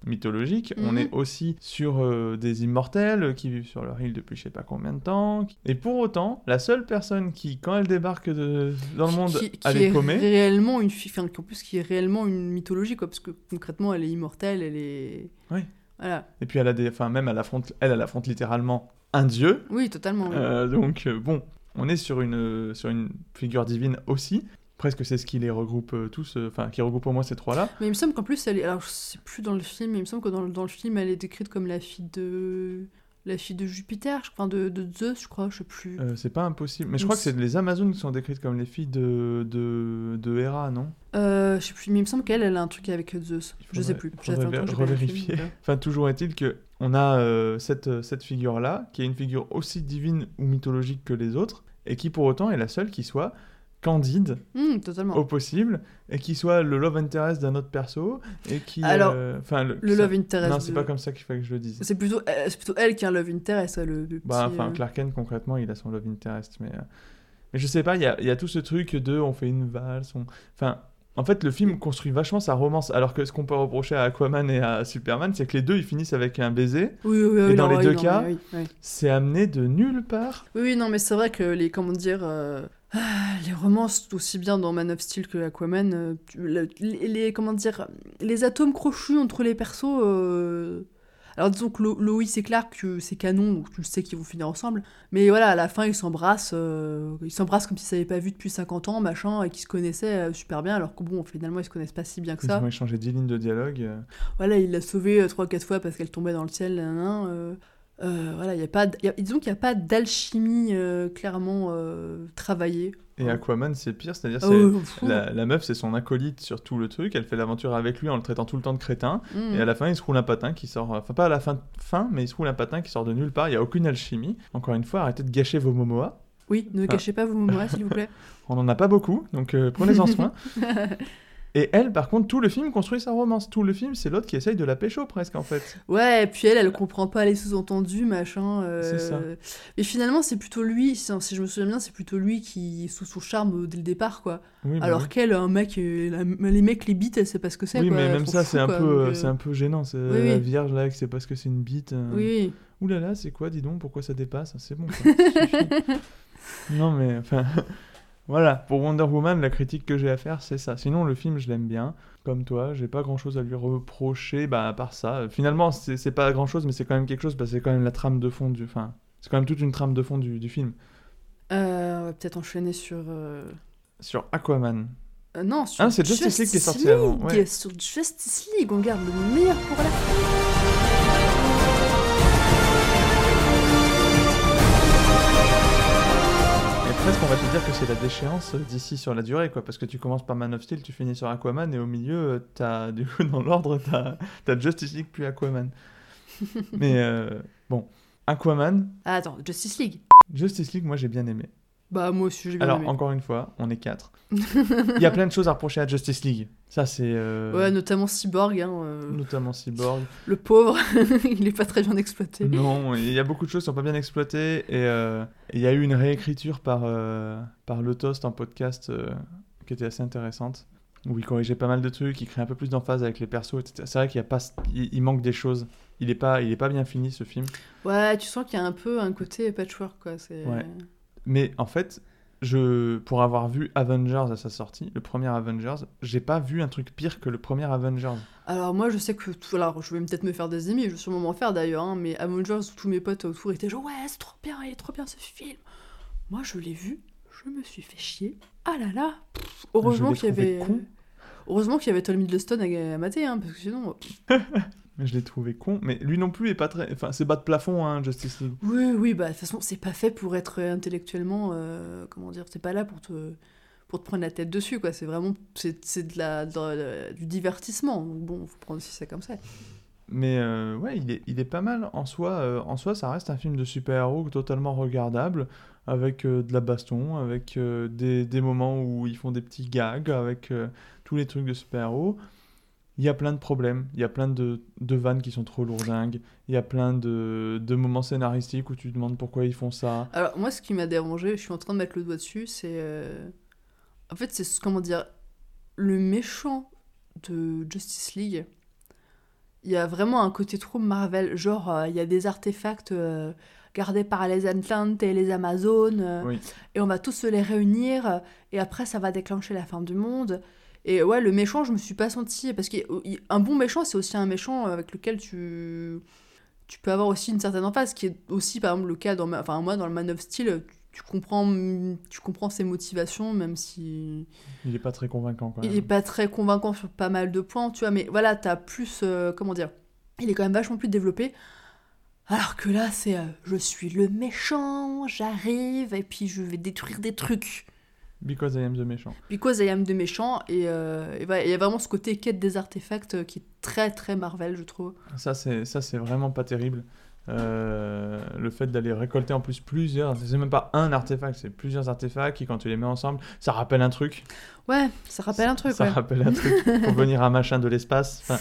mythologiques. On Mhm. est aussi sur euh, des immortels qui vivent sur leur île depuis je sais pas combien de temps. Et pour autant, la seule personne qui, quand elle débarque de- dans le monde, qui, qui elle est paumée. réellement une fille, enfin, en plus qui est réellement une mythologie, quoi, parce que concrètement, elle est immortelle, elle est. Oui. Voilà. Et puis elle a des, enfin même elle affronte, elle, elle affronte littéralement un dieu. Oui, totalement. oui. Euh, donc euh, bon, on est sur une sur une figure divine aussi. Presque c'est ce qui les regroupe euh, tous, euh, enfin qui regroupe au moins ces trois-là. Mais il me semble qu'en plus, elle est. Alors, je sais plus dans le film, mais il me semble que dans, le- dans le film, elle est décrite comme la fille de. La fille de Jupiter, je- enfin de, de Zeus, je crois, je sais plus. Euh, c'est pas impossible. Mais je crois que c'est les Amazones qui sont décrites comme les filles de, de, de Hera, non? Je sais plus, mais il me semble qu'elle, elle a un truc avec Zeus. Il Je sais faudrait- plus. faudrait film, revérifier. Enfin, toujours est-il que on a cette, cette figure-là, qui est une figure aussi divine ou mythologique que les autres, et qui pour autant est la seule qui soit candide totalement. au possible, et qui soit le love interest d'un autre perso, et qui... Alors, euh, le, Le ça- love interest. Non, c'est de- pas comme ça qu'il fallait que je le dise. C'est plutôt, euh, c'est plutôt elle qui a un love interest, ça, le, le Bah, enfin, euh, Clark Kent, concrètement, il a son love interest, mais... euh, Mais je sais pas, il y a, y a tout ce truc de on fait une valse, on... Enfin, en fait, le film construit vachement sa romance, alors que ce qu'on peut reprocher à Aquaman et à Superman, c'est que les deux, ils finissent avec un baiser. Oui, oui, oui, Et dans non, les deux non, cas. C'est amené de nulle part. Oui, oui, non, mais c'est vrai que les, comment dire, euh, les romances, aussi bien dans Man of Steel que Aquaman, euh, les, les- comment dire, les atomes crochus entre les persos. euh, Alors disons que Lo- Lois et Clark, que c'est canon, donc tu le sais qu'ils vont finir ensemble. Mais voilà, à la fin, ils s'embrassent, euh, ils s'embrassent comme s'ils s'avaient pas vu depuis 50 ans, machin, et qu'ils se connaissaient super bien, alors que bon, finalement, ils se connaissent pas si bien que Ils ça. ont échangé 10 lignes de dialogue. Voilà, il l'a sauvée euh, trois, quatre fois parce qu'elle tombait dans le ciel. nan, nan, euh, euh, voilà, il y a pas, d- y a- disons qu'il n'y a pas d'alchimie euh, clairement euh, travaillée. Et Ouais. Aquaman, c'est pire, c'est-à-dire fou. la, la meuf, c'est son acolyte sur tout le truc. Elle fait l'aventure avec lui en le traitant tout le temps de crétin. Mm. Et à la fin, il se roule un patin qui sort. Enfin, pas à la fin, fin mais il se roule un patin qui sort de nulle part. Il n'y a aucune alchimie. Encore une fois, arrêtez de gâcher vos momoas. Oui, ne gâchez pas vos moments, s'il vous plaît. On n'en a pas beaucoup, donc euh, prenez-en soin. Et elle, par contre, tout le film construit sa romance. Tout le film, c'est l'autre qui essaye de la pécho presque, en fait. Ouais, et puis elle, elle comprend pas les sous-entendus, machin. euh, C'est ça. Et finalement, c'est plutôt lui, si si je me souviens bien, c'est plutôt lui qui est sous son charme euh, dès le départ, quoi. Oui, bah Alors oui. qu'elle, un mec, euh, la- les mecs, les bites, elle sait pas ce que c'est, Oui, quoi. mais elle même ça, c'est un, quoi, peu, donc, c'est un peu gênant. C'est Oui, la vierge là, qui sait pas ce que c'est une bite. euh. Oui. Ouh là là, c'est quoi, dis donc, pourquoi ça dépasse C'est bon. ça non, mais enfin. Voilà, pour Wonder Woman, la critique que j'ai à faire, c'est ça. Sinon, le film, je l'aime bien. Comme toi, j'ai pas grand chose à lui reprocher, bah, à part ça. Finalement, c'est pas grand chose, mais c'est quand même quelque chose, parce que c'est quand même la trame de fond du. Enfin, c'est quand même toute une trame de fond du, du film. Euh, on va peut-être enchaîner sur. euh, Sur Aquaman. euh, non, sur Ah, c'est Justice League qui est sorti avant, League, ouais. Sur Justice League, on garde le meilleur pour la fin. Presque, on va te dire que c'est la déchéance d'ici sur la durée, quoi. Parce que tu commences par Man of Steel, tu finis sur Aquaman, et au milieu, euh, t'as, du coup, dans l'ordre, t'as, t'as Justice League puis Aquaman. Mais euh, bon, Aquaman, Ah, attends, Justice League? Justice League, moi j'ai bien aimé. Bah, moi aussi, j'ai bien Alors, aimé. encore une fois, on est quatre. Il y a plein de choses à reprocher à Justice League. Ça, c'est. euh, Ouais, notamment Cyborg, hein, euh, Notamment Cyborg. le pauvre, il est pas très bien exploité. Non, il y a beaucoup de choses qui sont pas bien exploitées et euh, et il y a eu une réécriture par, euh, par Le Toast en podcast euh, qui était assez intéressante où il corrigeait pas mal de trucs, il crée un peu plus d'emphase avec les persos, etc. C'est vrai qu'il y a pas, il, il manque des choses. Il est pas, il est pas bien fini ce film. Ouais, tu sens qu'il y a un peu un côté patchwork, quoi. C'est... Ouais. Mais en fait, je, pour avoir vu Avengers à sa sortie, le premier Avengers, j'ai pas vu un truc pire que le premier Avengers. Alors moi je sais que tout, alors je vais peut-être me faire des amis, je vais sûrement m'en faire d'ailleurs, hein, mais Avengers, tous mes potes autour étaient genre ouais c'est trop bien, il est trop bien ce film. Moi je l'ai vu, je me suis fait chier. Ah là là, pff, heureusement qu'il y avait, con. heureusement qu'il y avait Tom Hiddleston à, à mater, hein, parce que sinon, je l'ai trouvé con. Mais lui non plus est pas très. Enfin, c'est bas de plafond, hein, Justice League. oui oui bah de toute façon c'est pas fait pour être intellectuellement, euh, comment dire, c'est pas là pour te pour te prendre la tête dessus quoi. C'est vraiment c'est de la, de la- du divertissement. Donc bon, faut prendre aussi ça comme ça. Mais euh, ouais, il est, il est pas mal en soi. euh, en soi, ça reste un film de super-héros totalement regardable, avec euh, de la baston, avec euh, des, des moments où ils font des petits gags, avec euh, tous les trucs de super-héros. Il y a plein de problèmes, il y a plein de, de vannes qui sont trop lourdingues, il y a plein de, de moments scénaristiques où tu te demandes pourquoi ils font ça. Alors, moi, ce qui m'a dérangé, je suis en train de mettre le doigt dessus, c'est. euh, En fait, c'est ce- comment dire. Le méchant de Justice League, il y a vraiment un côté trop Marvel. Genre, euh, il y a des artefacts euh, gardés par les Atlantes et les Amazones, Oui. et on va tous se les réunir, et après, ça va déclencher la fin du monde. Et ouais, le méchant, je me suis pas senti. Parce qu'un bon méchant, c'est aussi un méchant avec lequel tu tu peux avoir aussi une certaine emphase, qui est aussi par exemple le cas dans, Ma- enfin moi dans le Man of Steel, tu, comprends, tu comprends ses motivations, même si Il est pas très convaincant quand il même. est pas très convaincant sur pas mal de points, tu vois, mais voilà, t'as plus, euh, comment dire, il est quand même vachement plus développé. Alors que là, c'est euh, je suis le méchant, j'arrive et puis je vais détruire des trucs. Because I am the méchant. Because I am de méchant, et euh, et il y a vraiment ce côté quête des artefacts euh, qui est très très Marvel, je trouve. Ça, c'est ça, c'est vraiment pas terrible. Euh, le fait d'aller récolter en plus plusieurs, c'est même pas un artefact, c'est plusieurs artefacts qui, quand tu les mets ensemble, ça rappelle un truc. Ouais, ça rappelle un truc, Ça ouais. rappelle un truc. Pour venir un machin de l'espace. Enfin,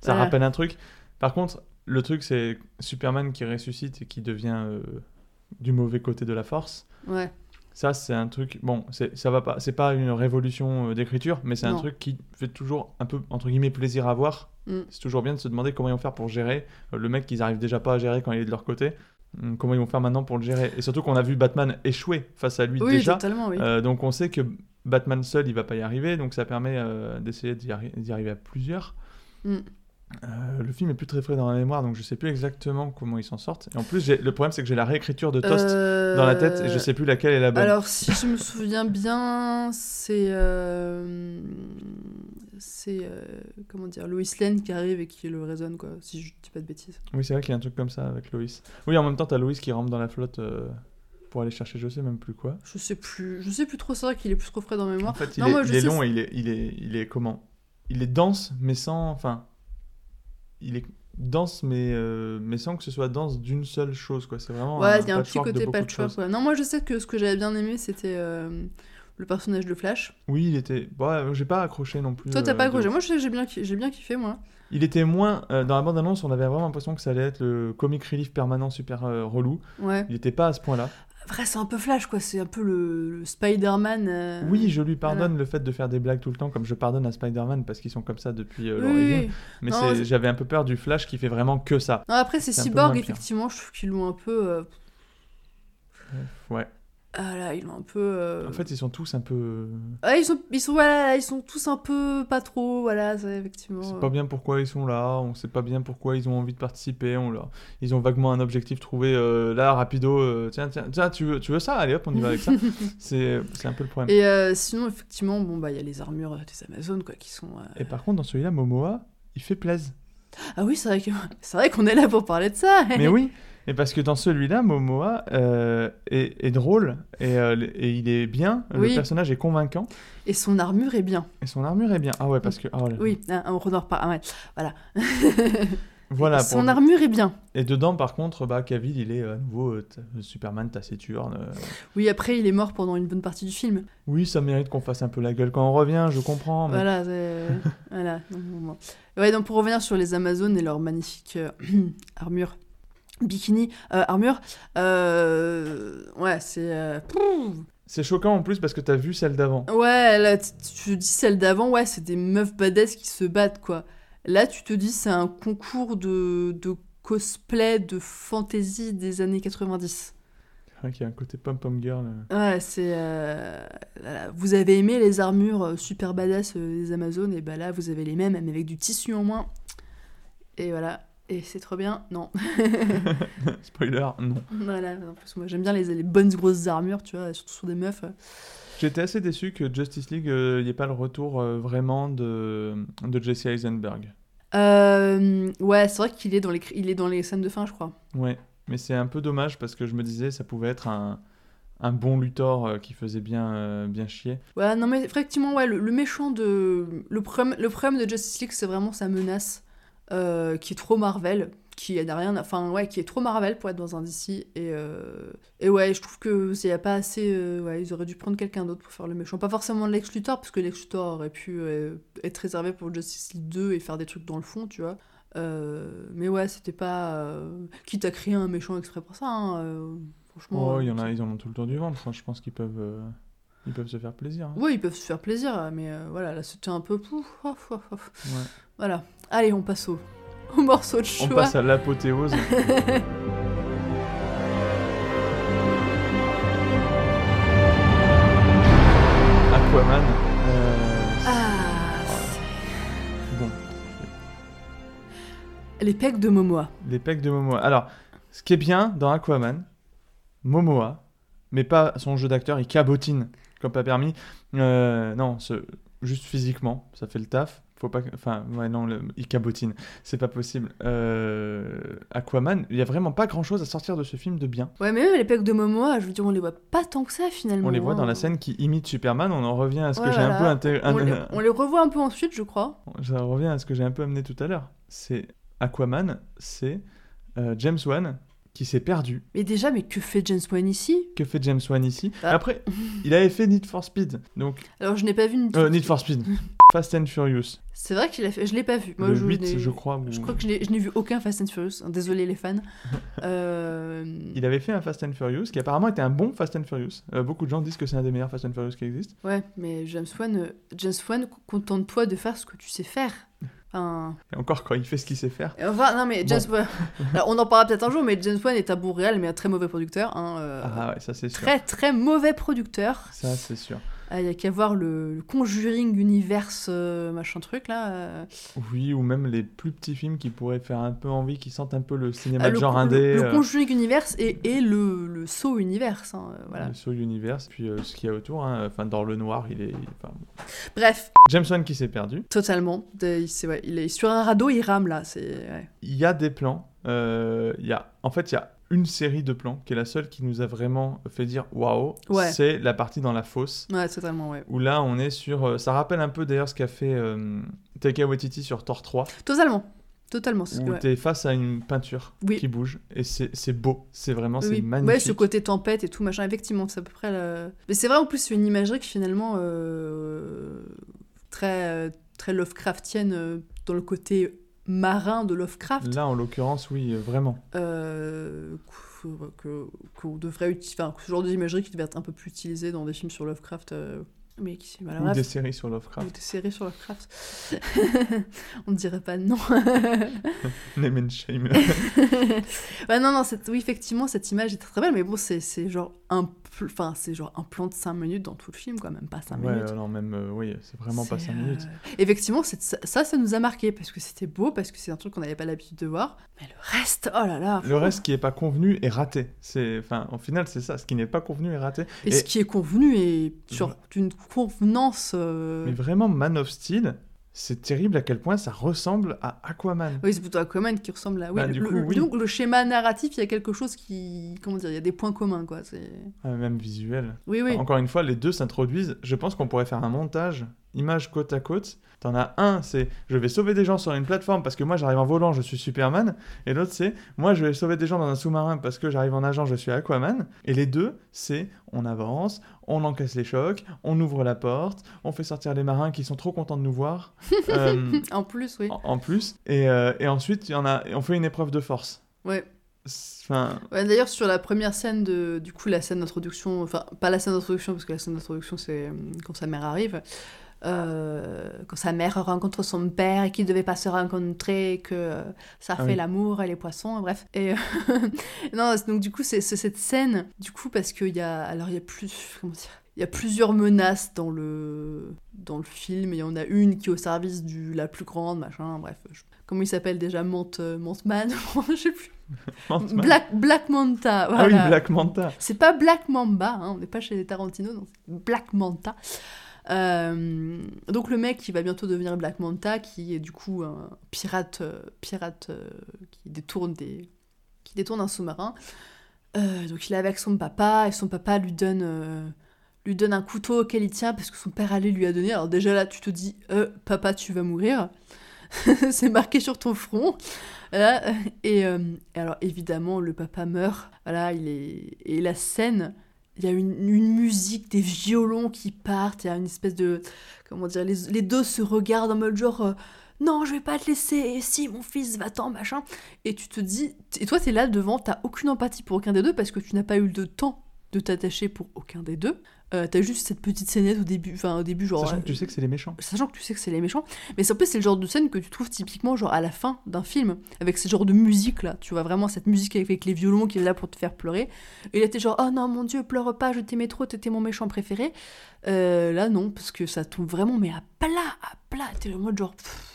ça rappelle un truc. Par contre, le truc, c'est Superman qui ressuscite et qui devient euh, du mauvais côté de la force. Ouais. Ça, c'est un truc. Bon, c'est ça va pas. C'est pas une révolution euh, d'écriture, mais c'est un truc qui fait toujours un peu entre guillemets plaisir à voir. Mm. C'est toujours bien de se demander comment ils vont faire pour gérer euh, le mec qu'ils arrivent déjà pas à gérer quand il est de leur côté. Hum, Comment ils vont faire maintenant pour le gérer Et surtout qu'on a vu Batman échouer face à lui Oui, déjà. totalement, oui. Euh, donc on sait que Batman seul, il va pas y arriver, donc ça permet euh, d'essayer d'y arri- d'y arriver à plusieurs. Mm. Euh, le film est plus très frais dans la mémoire, donc je sais plus exactement comment ils s'en sortent. Et en plus, le problème c'est que j'ai la réécriture de Toast dans la tête et je sais plus laquelle est la bonne. Euh, Alors, si je me souviens bien, c'est. euh, C'est. euh, Comment dire Lois Lane qui arrive et qui le raisonne, quoi, si je dis pas de bêtises. Oui, c'est vrai qu'il y a un truc comme ça avec Lois. Oui, en même temps, t'as Lois qui rentre dans la flotte euh, pour aller chercher je sais même plus quoi. Je sais plus. Je sais plus trop, c'est vrai qu'il est plus trop frais dans En mémoire. fait, il Non, est, moi, je il est sais, long et il est, il est, il est comment? Il est dense, mais sans. Enfin. Il est dense, mais, euh, mais sans que ce soit dense d'une seule chose, quoi. C'est vraiment. Ouais, il y a un petit côté patchwork. ouais. Non, moi je sais que ce que j'avais bien aimé, c'était euh, le personnage de Flash. Oui, il était. Bon, j'ai pas accroché non plus. Toi, t'as euh, pas de accroché. Moi, je sais que j'ai bien, j'ai bien kiffé, moi. Il était moins. euh, dans la bande-annonce, on avait vraiment l'impression que ça allait être le comic relief permanent super euh, relou. Ouais. Il était pas à ce point-là. Après, c'est un peu Flash, quoi. C'est un peu le, le Spider-Man. euh, Oui, je lui pardonne voilà. le fait de faire des blagues tout le temps, comme je pardonne à Spider-Man parce qu'ils sont comme ça depuis euh, Oui, l'origine. oui. Mais Non, j'avais un peu peur du Flash qui fait vraiment que ça. Non, après, c'est Cyborg, effectivement. Je trouve qu'ils l'ont un peu. euh, Ouais. Ah là, ils l'ont un peu. euh, En fait, ils sont tous un peu. Ah, ils sont, ils sont, voilà, ils sont tous un peu pas trop, voilà, c'est effectivement. Sait euh, pas bien pourquoi ils sont là, on sait pas bien pourquoi ils ont envie de participer, on leur... ils ont vaguement un objectif trouvé euh, là, rapido, euh, tiens, tiens, tiens, tu veux, tu veux ça? Allez hop, on y va avec ça. c'est c'est un peu le problème. Et sinon, effectivement, bon, bah, il y a les armures des Amazones, quoi, qui sont. Et par contre, dans celui-là, Momoa, il fait plaise. Ah oui, c'est vrai que c'est vrai qu'on est là pour parler de ça. Mais oui, et parce que dans celui-là, Momoa euh, est, est drôle et, euh, et il est bien, Oui. le personnage est convaincant Et son armure est bien. et son armure est bien. Ah ouais, parce que. ah, Oui, hein, on en reparle. ah ouais, voilà. Voilà. son pour- armure est bien. Et dedans, par contre, bah, Cavill, il est à nouveau euh, t- Superman taciturne. euh. Oui, après, il est mort pendant une bonne partie du film. Oui, ça mérite qu'on fasse un peu la gueule quand on revient, je comprends. Mais... Voilà, voilà. Ouais, donc pour revenir sur les Amazones et leur magnifique euh, armure, bikini, euh, armure, euh, ouais, c'est. euh. C'est choquant en plus parce que t'as vu celle d'avant. Ouais, là, tu te dis celle d'avant, ouais, c'est des meufs badass qui se battent, quoi. Là, tu te dis, c'est un concours de, de cosplay de fantasy des années 90. Ouais, qui a un côté pom-pom girl. Ouais, c'est. Vous avez aimé les armures super badass des Amazones, et bah là, vous avez les mêmes, mais avec du tissu en moins. Et voilà. Et c'est trop bien. Non. Spoiler, non. voilà. En plus, moi, j'aime bien les, les bonnes grosses armures, tu vois, surtout sur des meufs. euh. J'étais assez déçu que Justice League, il n'y ait pas le retour euh, vraiment de, de Jesse Eisenberg. Euh, ouais, c'est vrai qu'il est, dans les, il est dans les scènes de fin, je crois. Ouais, mais c'est un peu dommage parce que je me disais ça pouvait être un, un bon Luthor euh, qui faisait bien, euh, bien chier. Ouais, non, mais effectivement, ouais, le, le méchant de. Le problème, le problème de Justice League, c'est vraiment sa menace, euh, qui est trop Marvel, qui n'a rien. Enfin, ouais, qui est trop Marvel pour être dans un DC. Et, euh, et ouais, je trouve que a pas assez. euh, ouais, ils auraient dû prendre quelqu'un d'autre pour faire le méchant. Pas forcément Lex Luthor, parce que Lex Luthor aurait pu être réservé pour Justice League 2 et faire des trucs dans le fond, tu vois. Mais ouais, c'était pas. quitte à créer un méchant exprès pour ça, hein, franchement. Oh, il y en a, ils en ont tout le temps du ventre. hein. Je pense qu'ils peuvent, ils peuvent se faire plaisir. hein. Oui, ils peuvent se faire plaisir, mais euh, voilà, là c'était un peu pouf. Ouais. Voilà. Allez, on passe au, au morceau de On choix. passe à l'apothéose. Aquaman. euh, Ah, Bon, les pecs de Momoa. les pecs de Momoa. Alors, ce qui est bien dans Aquaman, Momoa, mais pas son jeu d'acteur, il cabotine comme pas permis. Euh, non, ce- juste physiquement, ça fait le taf. Faut pas, enfin, ouais, non, le- il cabotine, c'est pas possible. Euh, Aquaman, il y a vraiment pas grand chose à sortir de ce film de bien. Ouais, mais même les pecs de Momoa, je veux dire, on les voit pas tant que ça finalement. On les voit dans hein. la scène qui imite Superman. On en revient à ce que j'ai un peu les, on les revoit un peu ensuite, je crois. Ça revient à ce que j'ai un peu amené tout à l'heure. C'est Aquaman, c'est euh, James Wan qui s'est perdu. Mais déjà, mais que fait James Wan ici? Que fait James Wan ici? Ah. Après, il avait fait Need for Speed. Donc, Alors, je n'ai pas vu euh, Need for Speed. Fast and Furious. C'est vrai qu'il a fait. Je l'ai pas vu. Moi, le je 8, n'ai- je crois. ou- Je crois que je n'ai vu aucun Fast and Furious. Désolé les fans. Euh, Il avait fait un Fast and Furious qui apparemment était un bon Fast and Furious. Euh, beaucoup de gens disent que c'est un des meilleurs Fast and Furious qui existe. Ouais, mais James Wan, euh, James Wan, contente-toi de faire ce que tu sais faire. Enfin, Et encore quand il fait ce qu'il sait faire. enfin non mais James Alors, on en parlera peut-être un jour, mais James Wan est un bon réel, mais un très mauvais producteur. hein, euh, Ah ouais, ça c'est sûr. très très mauvais producteur. Ça c'est sûr. Ah, Il y a qu'à voir le, le Conjuring Universe euh, machin truc là. euh. Oui, ou même les plus petits films qui pourraient faire un peu envie, qui sentent un peu le cinéma Ah, de le, genre le- indé. le euh, Conjuring Universe et, et le, le Saw Universe. hein, euh, voilà. le Soul Universe, puis euh, ce qu'il y a autour. hein. Enfin, dans le noir, il est. enfin, Bref, James Wan qui s'est perdu. totalement. De- il, c'est- ouais, il est sur un radeau, il rame là. Ouais. Il y a des plans. euh, y a, en fait, il y a une série de plans qui est la seule qui nous a vraiment fait dire waouh. Ouais. C'est la partie dans la fosse. ouais, totalement ouais. Où là, on est sur. euh, ça rappelle un peu d'ailleurs ce qu'a fait euh, Taika Waititi sur Thor 3. Totalement, totalement. Où ouais. t'es face à une peinture Oui. qui bouge. Et c'est c'est beau. C'est vraiment c'est magnifique. Ouais, ce côté tempête et tout, machin, effectivement, c'est à peu près le... Mais c'est vrai, en plus, c'est une imagerie qui, finalement, euh, très, très Lovecraftienne euh, dans le côté marin de Lovecraft, Là, en l'occurrence, oui, euh, vraiment. euh, que- que- qu'on devrait utiliser... Enfin, ce genre d'imagerie qui devait être un peu plus utilisée dans des films sur Lovecraft, euh, mais qui... Voilà, Ou bref. des séries sur Lovecraft. Ou des séries sur Lovecraft. On ne dirait pas non. Shame. ouais, non, non, cette- oui, effectivement, cette image est très, très belle, mais bon, c'est genre un enfin, c'est genre un plan de 5 minutes dans tout le film, quoi, même pas 5 ouais, minutes. euh, non, même, euh, oui, c'est vraiment pas C'est, 5 euh, minutes. Effectivement, c'est- ça, ça, nous a marqué, parce que c'était beau, parce que c'est un truc qu'on n'avait pas l'habitude de voir. Mais le reste, oh là là Le reste qui est pas convenu est raté. C'est, enfin, au final, c'est ça. Ce qui n'est pas convenu est raté. Et, et- ce qui est convenu est sur d'une convenance... euh, Mais vraiment, Man of Steel, c'est terrible à quel point ça ressemble à Aquaman. Oui, c'est plutôt Aquaman qui ressemble à... Oui, Bah, du le, coup, le- oui. Donc, le schéma narratif, il y a quelque chose qui... Comment dire Il y a des points communs, quoi. Ah, même visuel. Oui, oui. Encore une fois, les deux s'introduisent. Je pense qu'on pourrait faire un montage, images côte à côte. T'en as un, c'est je vais sauver des gens sur une plateforme parce que moi j'arrive en volant, je suis Superman. Et l'autre, c'est moi je vais sauver des gens dans un sous-marin parce que j'arrive en nageant, je suis Aquaman. Et les deux, c'est on avance, on encaisse les chocs, on ouvre la porte, on fait sortir les marins qui sont trop contents de nous voir. Euh, En plus, oui. en, en plus. Et, euh, et ensuite, y en a, on fait une épreuve de force. Ouais. Enfin, Ouais, D'ailleurs, sur la première scène de, du coup, la scène d'introduction, enfin, pas la scène d'introduction, parce que la scène d'introduction, c'est euh, quand sa mère arrive. Euh, quand sa mère rencontre son père et qu'ils ne devaient pas se rencontrer, que euh, ça Ah fait oui. l'amour et les poissons, bref. Et euh, non, donc du coup, c'est cette scène, du coup, parce qu'il y a, alors il y a plus, comment dire, il y a plusieurs menaces dans le, dans le film. Il y en a une qui est au service du la plus grande, machin, bref. je- comment il s'appelle déjà Mont, euh, Montman Je sais plus. Black, Black Manta, Ah oui. Black Manta. C'est pas Black Mamba, hein, on n'est pas chez Tarantino, non, c'est Black Manta. Euh, donc le mec qui va bientôt devenir Black Manta, qui est du coup un pirate, euh, pirate euh, qui détourne des, qui détourne un sous-marin. Donc il est avec son papa et son papa lui donne, lui donne un couteau auquel il tient parce que son père allait lui a donné. Alors déjà là tu te dis, papa tu vas mourir. C'est marqué sur ton front. Et alors évidemment le papa meurt. Voilà, il est et la scène, il y a une, une musique, des violons qui partent. Il y a une espèce de comment dire, les, les deux se regardent en mode genre. euh, non, je vais pas te laisser, si mon fils va-t'en, machin. Et tu te dis, et toi t'es là devant, t'as aucune empathie pour aucun des deux parce que tu n'as pas eu le temps de t'attacher pour aucun des deux. Euh, t'as juste cette petite scénette au début, enfin au début genre. Sachant euh, que tu sais que c'est les méchants. sachant que tu sais que c'est les méchants, mais en plus c'est le genre de scène que tu trouves typiquement genre à la fin d'un film, avec ce genre de musique là, tu vois vraiment cette musique avec les violons qui est là pour te faire pleurer, et là t'es genre oh non mon dieu pleure pas, je t'aimais trop, t'étais mon méchant préféré, Euh, là non, parce que ça tombe vraiment mais à plat, à plat, t'es en mode genre... pff,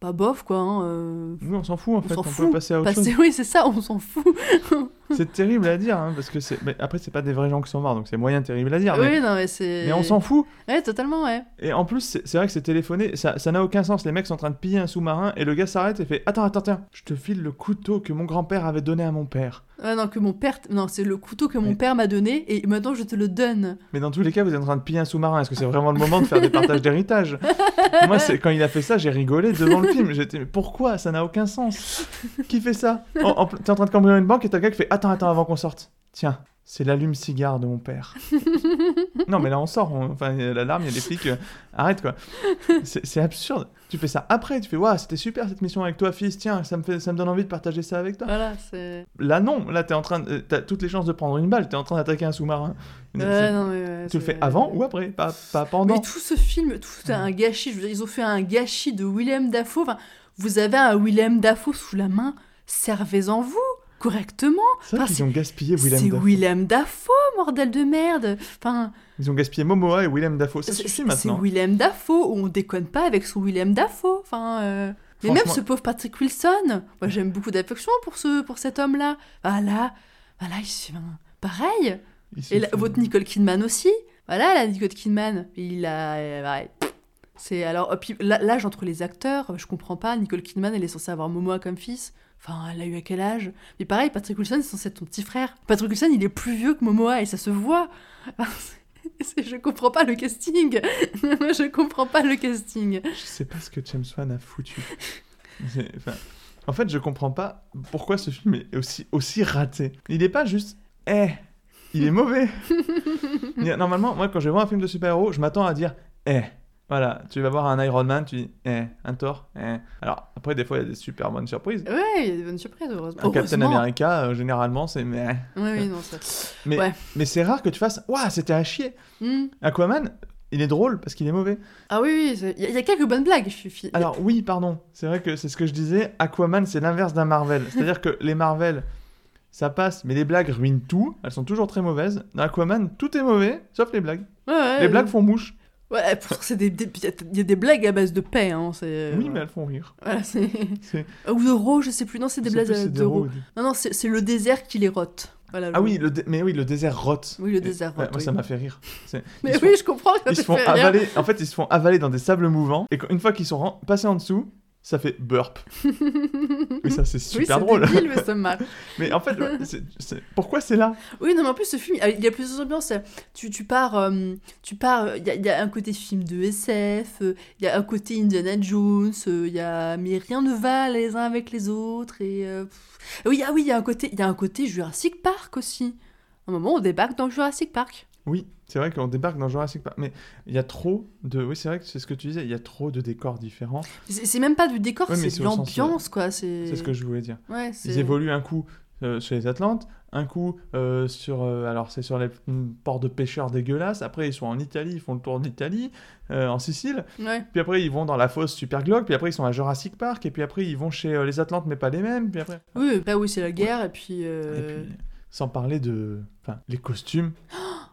Pas bof quoi, hein, euh, Nous, on s'en fout en on fait. On peut fout. passer à autre passer- chose. oui c'est ça, on s'en fout. C'est terrible à dire, hein, parce que c'est. mais après, c'est pas des vrais gens qui sont morts, donc c'est moyen terrible à dire. mais... oui non mais c'est... mais on s'en fout. Ouais totalement ouais. Et en plus, c'est vrai que c'est téléphoné, ça ça n'a aucun sens. Les mecs sont en train de piller un sous-marin et le gars s'arrête et fait Attends, attends, attends, je te file le couteau que mon grand-père avait donné à mon père. Ouais non que mon père... Non c'est le couteau que mon Mais- père m'a donné et maintenant je te le donne. Mais dans tous les cas, vous êtes en train de piller un sous-marin. Est-ce que c'est vraiment le moment de faire des partages d'héritage? Moi, quand il a fait ça, j'ai rigolé devant le film. J'étais, mais pourquoi? Ça n'a aucun sens. Qui fait ça? En, en- T'es en train de cambrioler une banque et t'as quelqu'un qui fait Attends, attends, avant qu'on sorte. Tiens, c'est l'allume-cigare de mon père. non, mais là, on sort. on- Enfin, il y a l'alarme, il y a des flics. euh, arrête, quoi. C'est absurde. Tu fais ça après. Tu fais Waouh, c'était super cette mission avec toi, fils. Tiens, ça me, fait, ça me donne envie de partager ça avec toi. Voilà c'est... Là, non. Là, t'es en train. de- T'as toutes les chances de prendre une balle. T'es en train d'attaquer un sous-marin. Ouais, C'est- non, mais ouais, tu le fais avant ou après Pas, pas pendant. Mais tout ce film, tout un gâchis. Je veux dire, ils ont fait un gâchis de Willem Dafoe. Enfin, vous avez un Willem Dafoe sous la main. Servez-en vous correctement. C'est Enfin, qu'ils ont gaspillé Willem C'est Dafoe. Willem Dafoe, bordel de merde. Enfin, Ils ont gaspillé Momoa et Willem Dafoe. Ça c'est suffit c'est maintenant. Willem Dafoe. On déconne pas avec son Willem Dafoe. Enfin. euh, Mais même Franchement- ce pauvre Patrick Wilson, moi j'aime beaucoup d'affection pour, ce, pour cet homme-là. Voilà, voilà, il pareil. Ils Et la- votre Nicole Kidman aussi. Voilà, la Nicole Kidman. Il a. euh. C'est alors. et puis, l'âge entre les acteurs, je comprends pas. Nicole Kidman, elle est censée avoir Momoa comme fils. Enfin, elle a eu à quel âge? Mais pareil, Patrick Wilson, c'est censé être ton petit frère. Patrick Wilson, il est plus vieux que Momoa et ça se voit. C'est- je comprends pas le casting. je comprends pas le casting. Je sais pas ce que James Wan a foutu. Enfin, en fait, je comprends pas pourquoi ce film est aussi, aussi raté. Il est pas juste. Eh Il est mauvais Normalement, moi, quand je vois un film de super-héros, je m'attends à dire Eh Voilà, tu vas voir un Iron Man, tu dis Eh Un Thor Eh Alors, après, des fois, il y a des super bonnes surprises. Ouais, il y a des bonnes surprises, heureusement. Un Captain. America, euh, généralement, c'est mais. Oui, oui, non, ça. Mais, Ouais. mais c'est rare que tu fasses Waouh, c'était à chier Hmm. Aquaman, il est drôle parce qu'il est mauvais. Ah oui, oui, il y, a- il y a quelques bonnes blagues. Je suis... Alors oui, pardon, c'est vrai que c'est ce que je disais, Aquaman c'est l'inverse d'un Marvel. C'est-à-dire que les Marvel, ça passe, mais les blagues ruinent tout, elles sont toujours très mauvaises. Dans Aquaman, tout est mauvais, sauf les blagues. Ouais, ouais, Les blagues font mouche. Ouais, des, des- il y a des blagues à base de paix, hein, c'est... Oui, mais elles font rire. Voilà, c'est... C'est- Ou de ro, je sais plus, non, c'est des blagues de des ro. rots. Non, non, c'est c'est le désert qui les rote. Voilà, Ah le- oui, le dé- mais oui, le désert rote. Oui, le désert ouais, rote, moi, oui. ça m'a fait rire. C'est- Mais ils oui, font- je comprends ils se font avaler. En fait, ils se font avaler dans des sables mouvants. Et une fois qu'ils sont ren- passés en dessous, ça fait burp. Et ça, c'est Oui, super c'est drôle. débile, mais ça marche. Mais en fait, pourquoi c'est là? Oui, non, mais en plus, ce film, il y a plusieurs ambiances. Tu, tu pars, euh, tu pars, il y, a- il y a un côté film de SF, euh, il y a un côté Indiana Jones, euh, il y a, mais rien ne va les uns avec les autres. Et euh, oui, ah oui, il y a un côté, il y a un côté Jurassic Park aussi. À un moment, on débarque dans Jurassic Park. Oui, c'est vrai qu'on débarque dans Jurassic Park, mais il y a trop de... Oui, c'est vrai que c'est ce que tu disais, il y a trop de décors différents. C'est même pas du décor, Ouais, c'est de l'ambiance, quoi. C'est ce que je voulais dire. Ouais, Ils évoluent un coup euh, chez les Atlantes, un coup euh, sur, euh, alors c'est sur les ports de pêcheurs dégueulasses. Après, ils sont en Italie, ils font le tour d'Italie, euh, en Sicile. Ouais. Puis après, ils vont dans la fosse Super Glock. Puis après, ils sont à Jurassic Park. Et puis après, ils vont chez euh, les Atlantes, mais pas les mêmes. Puis après, Oui, là oui, c'est la guerre, et puis. euh, et puis, sans parler de, enfin, les costumes.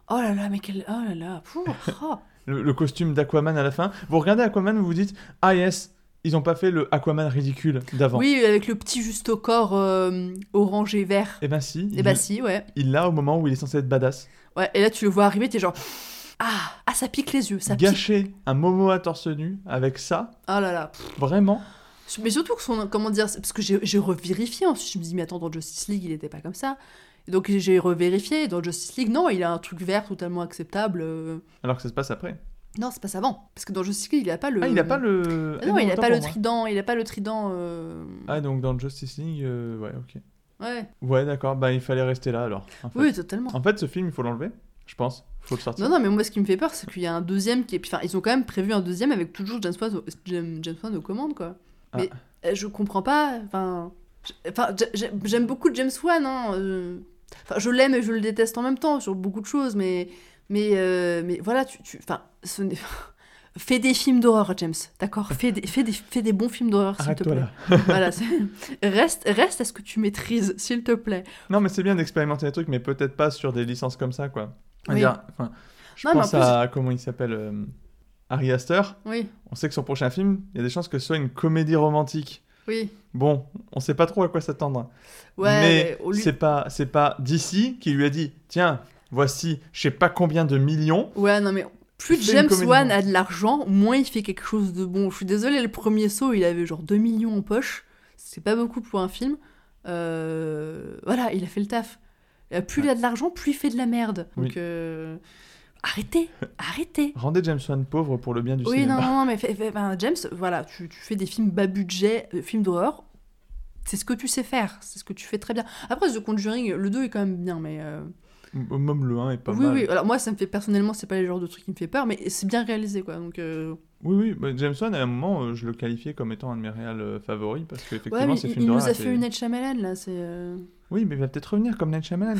Oh là là, mais quel. Oh là là. Pouh, oh. Le, le costume d'Aquaman à la fin. Vous regardez Aquaman, vous vous dites, ah yes, ils ont pas fait le Aquaman ridicule d'avant. Oui, avec le petit juste au corps euh, orange et vert. Et ben si. Il- bah si, ouais. Il l'a au moment où il est censé être badass. Ouais, et là tu le vois arriver, t'es genre. Ah, ah, ça pique les yeux, ça pique. Gâcher un Momoa torse nu avec ça, Oh là là. pff. vraiment. Mais surtout que son. Comment dire Parce que j'ai revérifié ensuite, je me dis, mais attends, dans Justice League, il était pas comme ça. Donc j'ai revérifié, dans Justice League, non, il a un truc vert totalement acceptable. euh. Alors que ça se passe après. Non, c'est pas ça avant. Parce que dans Justice League, il a pas le. Ah, il a pas le. Ah non, il a autant pas le trident, il a pas le trident. euh, Ah, donc dans Justice League, euh, ouais, ok. Ouais. Ouais, d'accord, bah il fallait rester là alors. En fait, Oui, totalement. en fait ce film, il faut l'enlever, je pense. Faut le sortir. Non, non, mais moi, ce qui me fait peur, c'est qu'il y a un deuxième qui est. Enfin, ils ont quand même prévu un deuxième avec toujours James Wan, au- James, James Wan aux commandes, quoi. Ah. Mais euh, je comprends pas. Enfin, enfin, j'aime beaucoup James Wan. Hein, Enfin, je l'aime et je le déteste en même temps sur beaucoup de choses, mais mais euh, mais voilà, tu, tu enfin, ce n'est- Fais des films d'horreur, James, d'accord? Fais des, fais, des, fais des bons films d'horreur, s'il te plaît. là. voilà, c'est- reste, reste à ce que tu maîtrises, s'il te plaît. Non, mais c'est bien d'expérimenter des trucs, mais peut-être pas sur des licences comme ça, quoi. Oui. dire, enfin, je Non, pense plus- à comment il s'appelle euh, Ari Aster. Oui, On sait que son prochain film, il y a des chances que ce soit une comédie romantique. Oui. Bon, on sait pas trop à quoi s'attendre. Ouais, mais c'est pas c'est pas DC qui lui a dit tiens voici je sais pas combien de millions Ouais, non, mais plus James Wan a de l'argent, moins il fait quelque chose de bon. Je suis désolée, le premier saut, il avait genre 2 millions en poche. C'est pas beaucoup pour un film. Euh, Voilà, il a fait le taf. Euh, Plus il a de l'argent, plus il fait de la merde. Donc, Oui. euh, arrêtez, arrêtez. rendez James Wan pauvre pour le bien du Oui, non, cinéma non, non, mais ben, James, voilà, tu, tu fais des films bas budget, euh, films d'horreur. C'est ce que tu sais faire, c'est ce que tu fais très bien. Après, The Conjuring, le 2 est quand même bien, mais. euh, même le 1 est pas oui, mal oui, alors moi, ça me fait personnellement, c'est pas le genre de truc qui me fait peur, mais c'est bien réalisé, quoi. Donc. euh, oui oui bah, James Wan à un moment euh, je le qualifiais comme étant un de mes réals euh, favoris parce Ouais, qu'effectivement mais ces il, films il nous d'horreur a fait une Ed Shyamalan, là, c'est... euh, oui mais il va peut-être revenir comme Night Shyamalan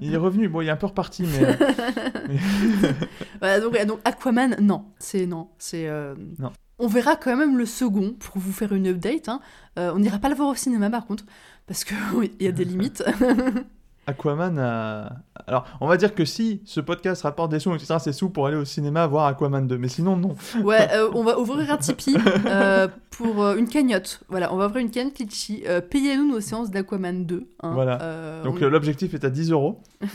il est revenu bon il est un peu reparti mais euh, Voilà, donc, donc Aquaman, non, c'est non, c'est... euh, Non. On verra quand même le second, pour vous faire une update. hein. Euh, on n'ira pas le voir au cinéma, par contre, parce qu'il y a des limites. Aquaman a... Alors, on va dire que si ce podcast rapporte des sous, etc., c'est sous pour aller au cinéma voir Aquaman 2. Mais sinon, non. ouais, euh, on va ouvrir un Tipeee euh, pour euh, une cagnotte. Voilà, on va ouvrir une cagnotte Litchi. Payez-nous nos séances d'Aquaman 2. hein. Voilà. Donc, on- l'objectif est à 10 euros.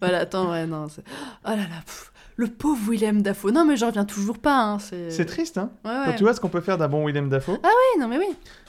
Voilà, attends, ouais, non. Oh là là, pff, le pauvre Willem Dafoe. Non, mais j'en reviens toujours pas, hein, c'est... Triste, hein Ouais, Quand tu vois ce qu'on peut faire d'un bon Willem Dafoe, Oui, non, mais oui.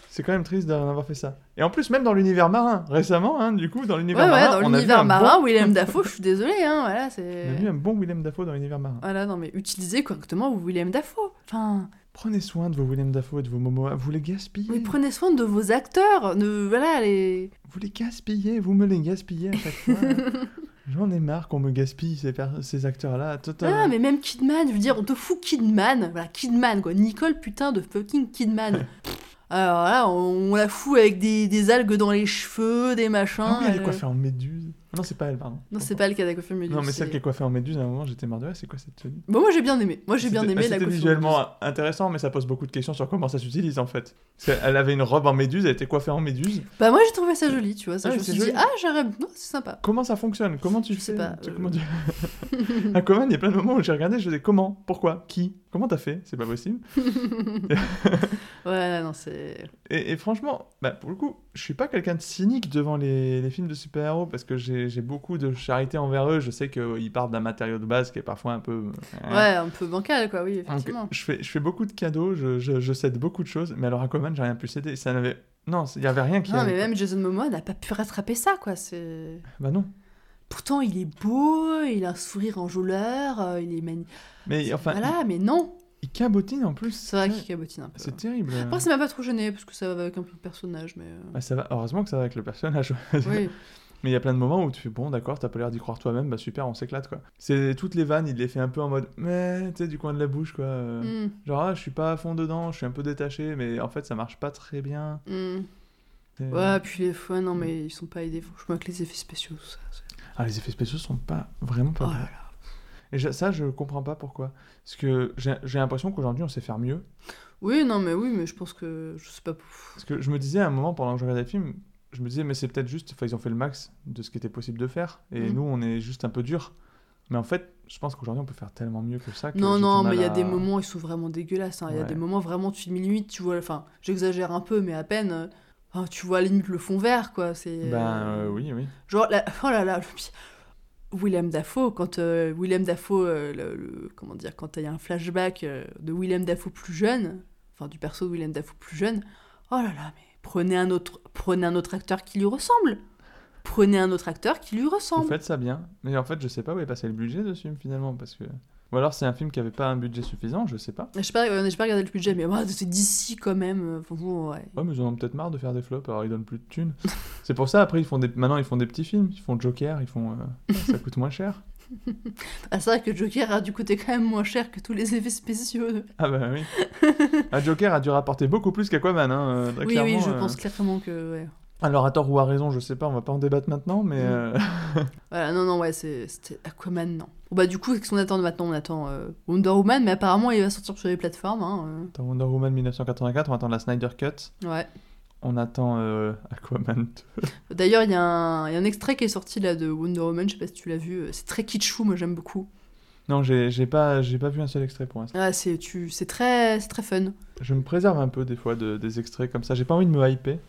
C'est quand même triste d'en avoir fait ça. Et en plus, même dans l'univers marin, récemment, hein, du coup, dans Ouais, l'univers ouais, marin, dans a vu l'univers un marin, bon- Willem Dafoe, je suis désolée, hein, voilà, On a c'est... vu un bon Willem Dafoe dans l'univers marin. Voilà, non, mais utilisez correctement Willem Dafoe. Enfin, Prenez soin de vos Willem Dafoe et de vos Momoa. Vous les gaspillez. mais prenez soin de vos acteurs. Ne, voilà, les... Vous les gaspillez. Vous me les gaspillez à chaque fois. J'en ai marre qu'on me gaspille ces, ces acteurs-là. Totalement. Ah, mais même Kidman, je veux dire, on te fout Kidman. Voilà, Kidman, quoi. Nicole, putain de fucking Kidman. Alors là, on, on la fout avec des, des algues dans les cheveux, des machins. Ah oui, elle est coiffée en méduse. Non, c'est pas elle, pardon. Non, c'est pas le cas de la coiffure méduse. Non, mais celle qui est coiffée en méduse, à un moment, j'étais marre de elle. C'est quoi cette tenue? Bon, moi j'ai bien aimé. Moi j'ai bien C'était- aimé bah, la C'était coiffure visuellement méduse. intéressant, mais ça pose beaucoup de questions sur comment ça s'utilise en fait. Parce qu'elle avait une robe en méduse, elle était coiffée en méduse. Bah, moi j'ai trouvé ça joli, tu vois. Ça, Ah, je me suis dit, ah, j'aurais. Non, c'est sympa. Comment ça fonctionne? Comment tu Je fais sais pas, euh. comment tu- À Coman, il y a plein de moments où j'ai regardé, je disais comment? Pourquoi? Qui? Comment t'as fait? C'est pas possible. Ouais, non, c'est. Et, et franchement, bah, pour le coup, je suis pas quelqu'un de cynique devant les, les films de super-héros parce que j'ai j'ai beaucoup de charité envers eux. Je sais qu'ils partent d'un matériau de base qui est parfois un peu. euh, Ouais, un peu bancal, quoi, oui, Donc, effectivement. je, fais, je fais beaucoup de cadeaux, je, je, je cède beaucoup de choses, mais alors Aquaman, j'ai rien pu céder. Ça n'avait. Non, il y avait rien qui. Non, mais même Jason Momoa n'a pas pu rattraper ça, quoi. C'est. Bah non. Pourtant, il est beau, il a un sourire enjôleur, euh, il est magnifique. Mais enfin, Voilà, mais non. il, cabotine en plus. C'est vrai qu'il cabotine un peu. C'est terrible. Après, ça m'a pas trop gêné parce que ça va avec un peu de personnage, mais. euh, Bah, ça va. Heureusement que ça va avec le personnage. Oui. Mais il y a plein de moments où tu fais bon, d'accord, t'as pas l'air d'y croire toi-même, bah super, on s'éclate quoi. C'est toutes les vannes, il les fait un peu en mode, mais tu sais, du coin de la bouche quoi. euh, Mm, Genre, ah, je suis pas à fond dedans, je suis un peu détaché, mais en fait, ça marche pas très bien. mm. C'est- Ouais, puis les fois, non, mais ils sont pas aidés, franchement, avec les effets spéciaux, tout ça. Ah, les effets spéciaux sont pas vraiment pas Oh là là. Et ça, je comprends pas pourquoi. Parce que j'ai j'ai l'impression qu'aujourd'hui, on sait faire mieux. Oui, non, mais oui, mais je pense que. Je sais pas. Parce que je me disais à un moment, pendant que je regardais le film, je me disais, mais c'est peut-être juste, ils ont fait le max de ce qui était possible de faire. Et Mhm. nous, on est juste un peu dur. Mais en fait, je pense qu'aujourd'hui, on peut faire tellement mieux que ça. que Non, non, mais il y a à- des moments, ils sont vraiment dégueulasses. hein. Il y a des moments vraiment, tu limite, tu vois, enfin, j'exagère un peu, mais à peine. euh, tu vois limite le fond vert, quoi. C'est. Ben euh, euh, oui, oui. Genre, la- oh là là, le Willem Dafoe, quand euh, Willem Dafoe, euh, le, le- comment dire, quand il y a un flashback euh, de Willem Dafoe plus jeune, enfin du perso de Willem Dafoe plus jeune, oh là là, mais prenez un autre, prenez un autre acteur qui lui ressemble. Prenez un autre acteur qui lui Vous ressemble. faites ça bien. Mais en fait, je sais pas où est passé le budget de ce film finalement. Parce que... Ou alors, c'est un film qui avait pas un budget suffisant, je sais pas. Je sais pas, euh, j'ai pas regardé le budget, mais ouais, c'est d'ici quand même. euh, ouais. Ouais, mais ils en ont peut-être marre de faire des flops, alors ils donnent plus de thunes. c'est pour ça, après, ils font des... maintenant, ils font des petits films. Ils font Joker, ils font. euh, Ça coûte moins cher. Ah, c'est vrai que Joker a dû coûter quand même moins cher que tous les effets spéciaux. Ah bah oui. Un Joker a dû rapporter beaucoup plus qu'Aquaman, hein, euh, très Oui, oui, je euh. pense clairement que. Ouais. Alors à tort ou à raison, je sais pas, on va pas en débattre maintenant, mais Mm. euh, Voilà, non, non, ouais, c'était Aquaman, non. Bon, bah, du coup, qu'est-ce qu'on attend maintenant? On attend euh, Wonder Woman, mais apparemment, il va sortir sur les plateformes. Hein, Wonder Woman 1984, on attend la Snyder Cut. Ouais. On attend euh, Aquaman 2. D'ailleurs, il y, a un il y a un extrait qui est sorti là de Wonder Woman, je sais pas si tu l'as vu. euh, C'est très kitschou, moi j'aime beaucoup. Non, j'ai pas, pas vu un seul extrait pour l'instant. Ah, c'est très, très fun. Je me préserve un peu des fois de, des extraits comme ça, j'ai pas envie de me hyper.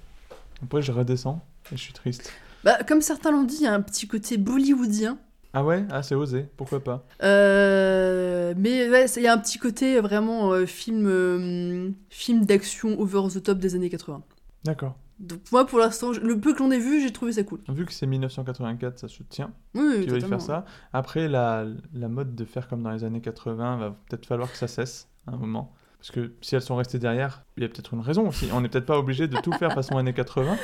Après, je redescends et je suis triste. Bah, comme certains l'ont dit, il y a un petit côté bollywoodien. Ah ouais? Ah, c'est osé, pourquoi pas? Euh, mais ouais, il y a un petit côté vraiment euh, film, euh, film d'action over the top des années 80. D'accord. Donc moi pour l'instant, le peu que l'on ait vu, j'ai trouvé ça cool. Vu que c'est 1984, ça se tient. Oui, oui, totalement. faire ça. Après, la, la mode de faire comme dans les années 80, va peut-être falloir que ça cesse à un moment. Parce que si elles sont restées derrière, il y a peut-être une raison aussi. On n'est peut-être pas obligé de tout faire façon années 80.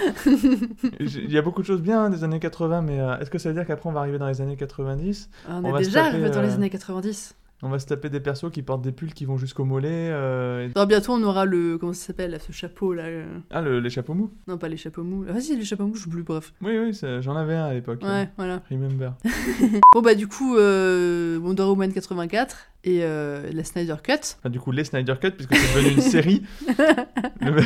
J- Il y a beaucoup de choses bien hein, des années 80, mais euh, est-ce que ça veut dire qu'après on va arriver dans les années 90 On, On est va déjà arrivé dans les euh, années 90. On va se taper des persos qui portent des pulls qui vont jusqu'au mollet. euh, Alors bientôt on aura le comment ça s'appelle là, ce chapeau là. euh, Ah, le- les chapeaux mous Non pas les chapeaux mous. Ah si les chapeaux mous, je plus bref. Oui, oui, j'en avais un à l'époque. Ouais voilà. Remember. Bon bah du coup euh, Wonder Woman 84 et euh, la Snyder Cut. Enfin, du coup, les Snyder Cut, puisque c'est devenu une série. le, mec,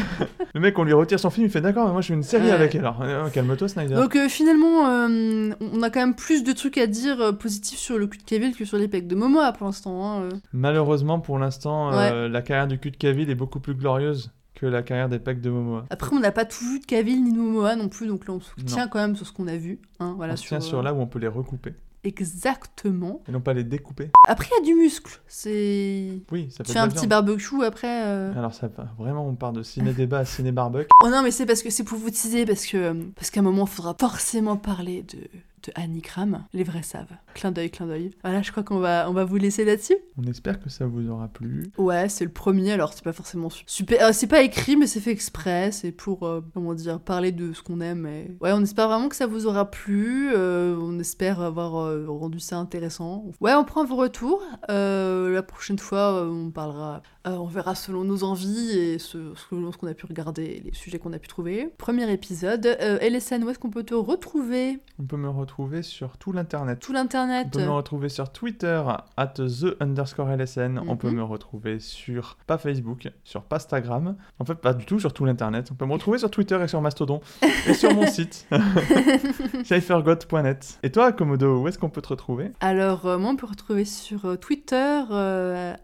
le mec, on lui retire son film, il fait d'accord, mais moi je fais une série Ouais. avec alors. Euh, Calme-toi, Snyder. Donc euh, finalement euh, on a quand même plus de trucs à dire euh, positifs sur le cul de Cavill que sur les pecs de Momoa pour l'instant. hein, euh. Malheureusement, pour l'instant, euh, la carrière du cul de Cavill est beaucoup plus glorieuse que la carrière des pecs de Momoa. Après on n'a pas tout vu de Cavill ni de Momoa non plus donc là on se tient quand même sur ce qu'on a vu. Hein, voilà, on se tient sur euh, là où on peut les recouper, Exactement. et non pas les découper. Après il y a du muscle. C'est Oui, ça tu fait fais un petit barbecue après. euh. Alors ça va, vraiment, on part de ciné-débat à ciné-barbecue. Oh non, mais c'est parce que c'est pour vous teaser, parce que parce qu'à un moment, il faudra forcément parler de, de Annie Kram. Les vrais savent. Clin d'œil, clin d'œil. Voilà, je crois qu'on va, on va vous laisser là-dessus. On espère que ça vous aura plu. Ouais, c'est le premier, alors c'est pas forcément su- super. euh, c'est pas écrit, mais c'est fait exprès. C'est pour, euh, comment dire, parler de ce qu'on aime. Et... Ouais, on espère vraiment que ça vous aura plu. euh, on espère avoir rendu ça intéressant. Ouais, on prend vos retours. La prochaine fois, on parlera. Euh, on verra selon nos envies et ce, selon ce qu'on a pu regarder, et les sujets qu'on a pu trouver. Premier épisode. Euh, LSN, où est-ce qu'on peut te retrouver? On peut me retrouver sur tout l'internet. Tout l'internet. On peut me retrouver sur Twitter, at the underscore LSN. On peut Mhm. me retrouver sur, pas Facebook, sur pas Instagram. En fait, pas du tout sur tout l'internet. On peut me retrouver sur Twitter et sur Mastodon. et sur mon site, cyphergot.net. Et toi, Komodo, où est-ce qu'on peut te retrouver? Alors, euh, moi, on peut retrouver sur Twitter,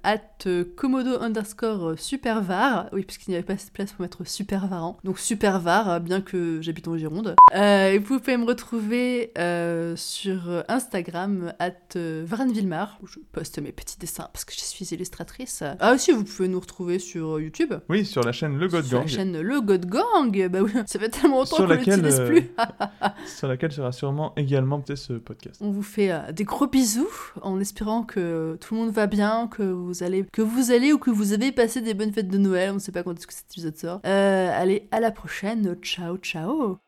at Komodo underscore euh, supervar. Oui, puisqu'il n'y avait pas de place pour mettre supervarant. Donc, supervar, euh, bien que j'habite en Gironde. Euh, et vous pouvez me retrouver euh, sur Instagram, at Varenvillemar, où je poste mes petits dessins parce que je suis illustratrice. Ah, aussi, vous pouvez nous retrouver sur YouTube. Oui, sur la chaîne Le God sur Gang, la chaîne Le God Gang. Bah oui, ça fait tellement longtemps Sur qu'on l'utilise plus. sur laquelle sera sûrement également peut-être ce podcast. On vous fait des gros bisous en espérant que tout le monde va bien, que vous allez, que vous allez ou que vous avez passé des bonnes fêtes de Noël. On ne sait pas quand est-ce que cet épisode sort. Euh, allez, à la prochaine. Ciao, ciao.